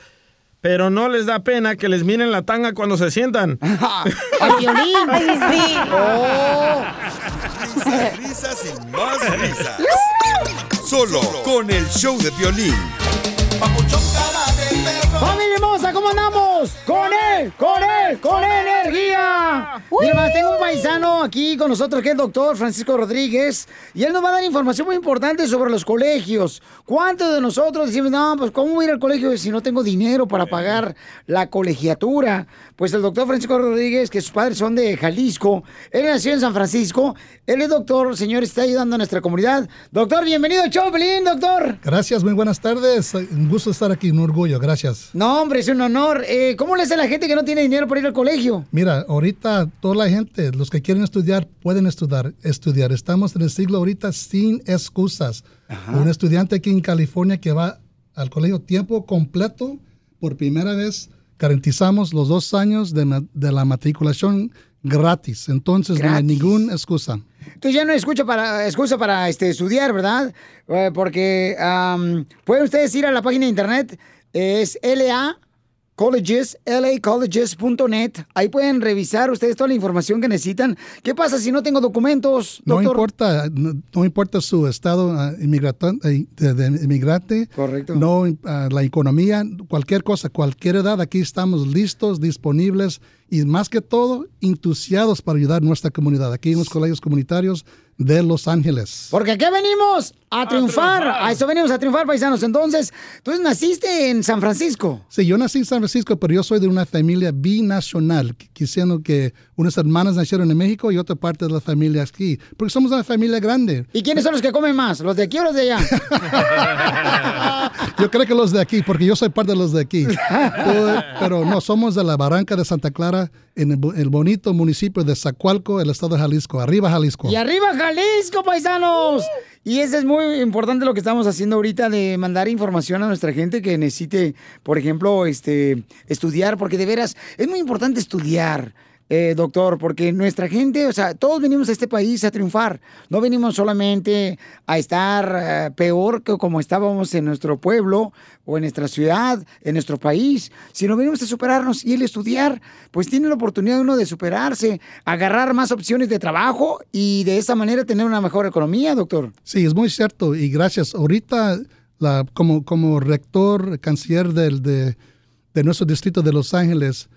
pero no les da pena que les miren la tanga cuando se sientan. (laughs) ¡Al violín! Ay, sí. Oh. Risas, risas y más risas. Solo con el show de violín. ¡Familia hermosa, ¿cómo andamos? ¡Con él! ¡Con él! ¡Con energía! Y además tengo un paisano aquí con nosotros que es el doctor Francisco Rodríguez y él nos va a dar información muy importante sobre los colegios. ¿Cuántos de nosotros decimos, no, pues cómo voy a ir al colegio si no tengo dinero para pagar la colegiatura? Pues el doctor Francisco Rodríguez, que sus padres son de Jalisco, él nació en San Francisco, él es doctor, señor, está ayudando a nuestra comunidad. Doctor, bienvenido al show, Pelín, doctor. Gracias, muy buenas tardes. Un gusto estar aquí, un orgullo, gracias. No, hombre, es un honor. Eh, ¿Cómo le hace a la gente que no tiene dinero para ir al colegio? Mira, ahorita toda la gente, los que quieren estudiar, pueden estudiar. estudiar. Estamos en el siglo ahorita sin excusas. Un estudiante aquí en California que va al colegio tiempo completo, por primera vez, garantizamos los dos años de, la matriculación gratis. Entonces no hay ninguna excusa. Entonces ya no excusa para, excusa para este, estudiar, ¿verdad? Eh, porque pueden ustedes ir a la página de internet, es LA Colleges, lacolleges.net. Ahí pueden revisar ustedes toda la información que necesitan. ¿Qué pasa si no tengo documentos, No importa, no, no importa su estado ah, inmigratan- eh, de, de inmigrante, Correcto. no ah, la economía, cualquier cosa, cualquier edad, aquí estamos listos, disponibles y más que todo entusiasmados para ayudar a nuestra comunidad, aquí en los colegios comunitarios de Los Ángeles. Porque aquí venimos a triunfar. A eso venimos a triunfar, paisanos. Entonces, tú naciste en San Francisco. Sí, yo nací en San Francisco, pero yo soy de una familia binacional, quisiendo que unas hermanas nacieron en México y otra parte de la familia aquí, porque somos una familia grande. ¿Y quiénes son los que comen más? ¿Los de aquí o los de allá? (laughs) (laughs) Yo creo que los de aquí, porque yo soy parte de los de aquí. (laughs) Pero, no, somos de la Barranca de Santa Clara, en el bonito municipio de Zacualco, el estado de Jalisco. Arriba, Jalisco. Y arriba Jalisco, paisanos. Y eso es muy importante lo que estamos haciendo ahorita de mandar información a nuestra gente que necesite, por ejemplo, este, estudiar, porque de veras es muy importante estudiar. Eh, doctor, porque nuestra gente, o sea, todos venimos a este país a triunfar. No venimos solamente a estar eh, peor que como estábamos en nuestro pueblo o en nuestra ciudad, en nuestro país, sino venimos a superarnos y el estudiar, pues tiene la oportunidad uno de superarse, agarrar más opciones de trabajo y de esa manera tener una mejor economía, doctor. Sí, es muy cierto y gracias. Ahorita, la, como, como rector, canciller del, de, de nuestro distrito de Los Ángeles,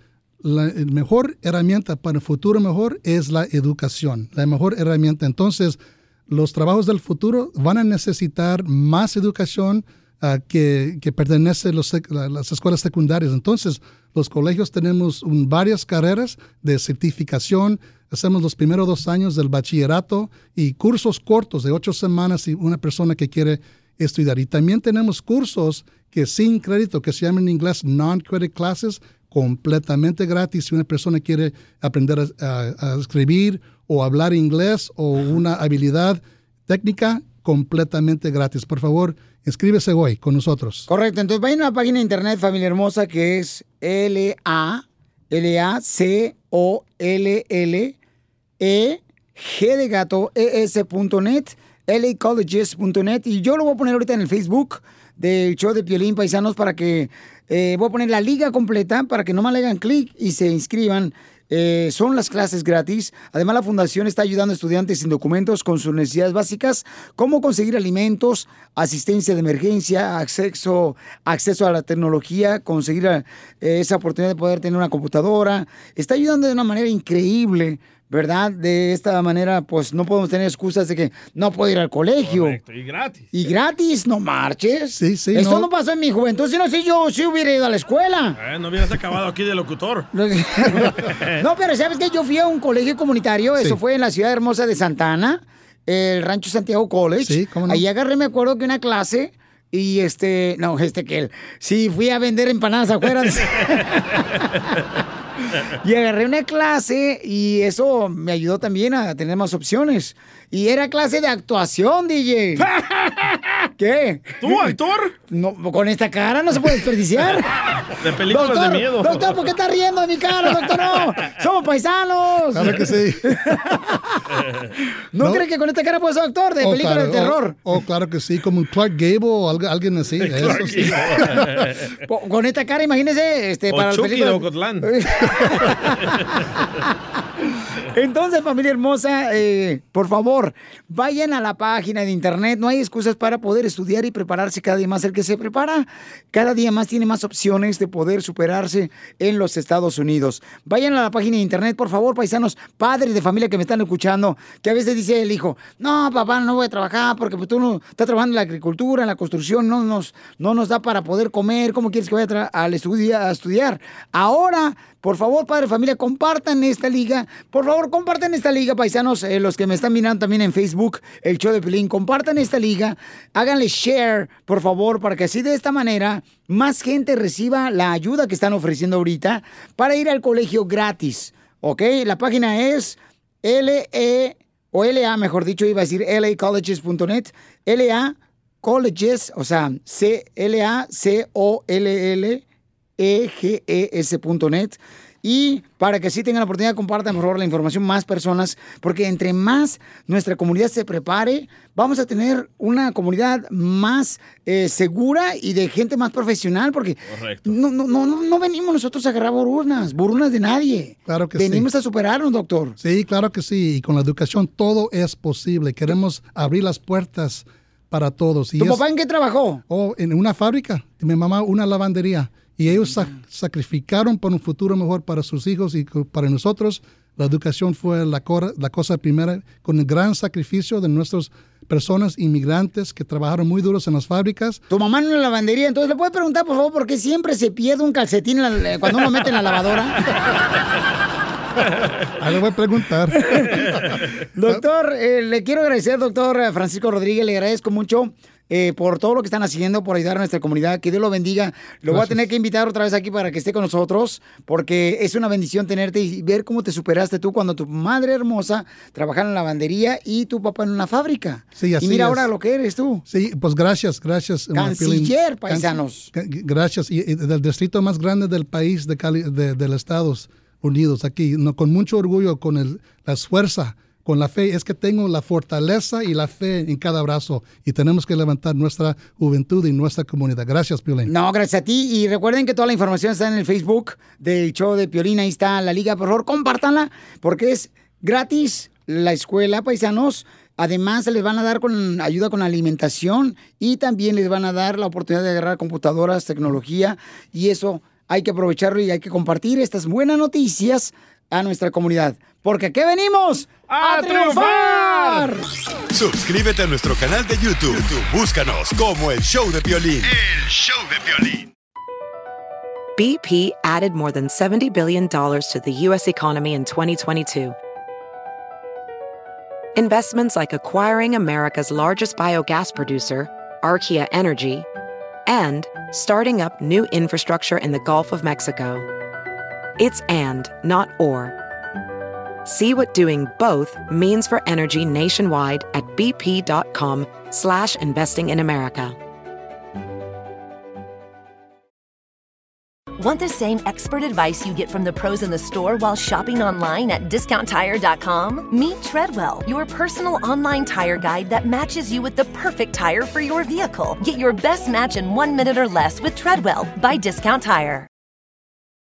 la mejor herramienta para el futuro mejor es la educación, la mejor herramienta. Entonces, los trabajos del futuro van a necesitar más educación ah, que, que pertenece a las escuelas secundarias. Entonces, los colegios tenemos varias carreras de certificación. Hacemos los primeros dos años del bachillerato y cursos cortos de ocho semanas y una persona que quiere estudiar. Y también tenemos cursos que sin crédito, que se llaman en inglés non-credit classes, completamente gratis. Si una persona quiere aprender a, a- a escribir o hablar inglés o una habilidad técnica, completamente gratis. Por favor, inscríbese hoy con nosotros. Correcto, entonces vayan a la página de internet, familia hermosa, que es L-A, L-A-C-O-L-L, E, G de gato, E ES.net, lacolleges.net, y yo lo voy a poner ahorita en el Facebook del show de Piolín Paisanos para que, eh, voy a poner la liga completa para que nomás le hagan clic y se inscriban. Eh, son las clases gratis. Además, la fundación está ayudando a estudiantes sin documentos con sus necesidades básicas, como conseguir alimentos, asistencia de emergencia, acceso, acceso a la tecnología, conseguir eh, esa oportunidad de poder tener una computadora. Está ayudando de una manera increíble. ¿Verdad? De esta manera, pues no podemos tener excusas de que no puedo ir al colegio. Correcto, y gratis. Y gratis, no marches. Sí, sí. Eso no. no. pasó en mi juventud. Si no sé, yo sí hubiera ido a la escuela. Eh, no hubieras acabado aquí de locutor. (laughs) No, pero ¿sabes qué? Yo fui a un colegio comunitario, eso fue en la ciudad hermosa de Santa Ana, el Rancho Santiago College. Sí, ¿cómo no? Ahí agarré, me acuerdo que una clase y este, no, este que él, sí, fui a vender empanadas afuera. (laughs) (laughs) y agarré una clase y eso me ayudó también a tener más opciones. Y era clase de actuación, DJ. (laughs) ¿Qué? ¿Tú, actor? No, con esta cara no se puede desperdiciar. (laughs) De películas doctor, de miedo. Doctor, ¿por qué está riendo de mi cara, doctor? No, somos paisanos. Claro que sí. (laughs) ¿No, No. cree que con esta cara puede ser actor de Oh, película claro, de terror? Oh, oh, claro que sí, como un Clark Gable o alguien así. eso sí. Con esta cara, imagínese, este, O para Chucky películas- de Ocotlán. Entonces, familia hermosa, eh, por favor, vayan a la página de internet. No hay excusas para poder estudiar y prepararse cada día más. El que se prepara, cada día más tiene más opciones de poder superarse en los Estados Unidos. Vayan a la página de internet, por favor, paisanos, padres de familia que me están escuchando, que a veces dice el hijo, no, papá, no voy a trabajar porque pues, tú no estás trabajando en la agricultura, en la construcción, no nos, no nos da para poder comer. ¿Cómo quieres que vaya a, estudiar? Ahora, por favor, padre familia, compartan esta liga. Por favor, compartan esta liga, paisanos, eh, los que me están mirando también en Facebook, el show de Pelín. Compartan esta liga, háganle share, por favor, para que así de esta manera más gente reciba la ayuda que están ofreciendo ahorita para ir al colegio gratis. ¿Ok? La página es LE o LA, mejor dicho, iba a decir lacolleges.net, LA colleges, o sea, C L A C O L L eges.net y para que así tengan la oportunidad, compartan por favor la información más personas, porque entre más nuestra comunidad se prepare, vamos a tener una comunidad más eh, segura y de gente más profesional, porque Correcto. no, no, no, no, venimos nosotros a agarrar borunas, borunas de nadie. Claro que venimos sí. a superarnos, doctor. Sí, claro que sí. Y con la educación todo es posible. Queremos abrir las puertas para todos. Y ¿Tu es- papá en qué trabajó? Oh, en una fábrica. Y mi mamá una lavandería. Y ellos sa- sacrificaron por un futuro mejor para sus hijos y para nosotros. La educación fue la, cora- la cosa primera, con el gran sacrificio de nuestras personas inmigrantes que trabajaron muy duros en las fábricas. Tu mamá en una lavandería, entonces le puede preguntar, por favor, por qué siempre se pierde un calcetín en la- cuando uno mete en la lavadora. Ahí le voy a preguntar. (laughs) Doctor, eh, le quiero agradecer, doctor Francisco Rodríguez, le agradezco mucho eh, por todo lo que están haciendo, por ayudar a nuestra comunidad. Que Dios lo bendiga. Lo voy a tener que invitar otra vez aquí para que esté con nosotros, porque es una bendición tenerte y ver cómo te superaste tú cuando tu madre hermosa trabajaba en la lavandería y tu papá en una fábrica. Sí, así y mira es. ahora lo que eres tú. Sí, pues gracias, gracias. Canciller, paisanos. Gracias. Y, y del distrito más grande del país, de Cali, de, del Estados Unidos, aquí, no, con mucho orgullo, con el, la fuerza, con la fe, es que tengo la fortaleza y la fe en cada brazo y tenemos que levantar nuestra juventud y nuestra comunidad. Gracias, Piolín. No, gracias a ti. Y recuerden que toda la información está en el Facebook del show de Piolín. Ahí está la liga. Por favor, compártanla porque es gratis la escuela, paisanos. Además, les van a dar con ayuda con alimentación y también les van a dar la oportunidad de agarrar computadoras, tecnología y eso hay que aprovecharlo y hay que compartir estas buenas noticias a nuestra comunidad. Porque aquí venimos ¡A triunfar! lugar. Suscríbete a nuestro canal de YouTube. YouTube, Búscanos como El Show de Violín. El Show de Violín. BP added more than $70 billion to the U.S. economy in 2022. Investments like acquiring America's largest biogas producer, Archaea Energy, and starting up new infrastructure in the Gulf of Mexico. It's and, not or. See what doing both means for energy nationwide at bp.com slash investing in America. Want the same expert advice you get from the pros in the store while shopping online at discounttire.com? Meet Treadwell, your personal online tire guide that matches you with the perfect tire for your vehicle. Get your best match in one minute or less with Treadwell by Discount Tire.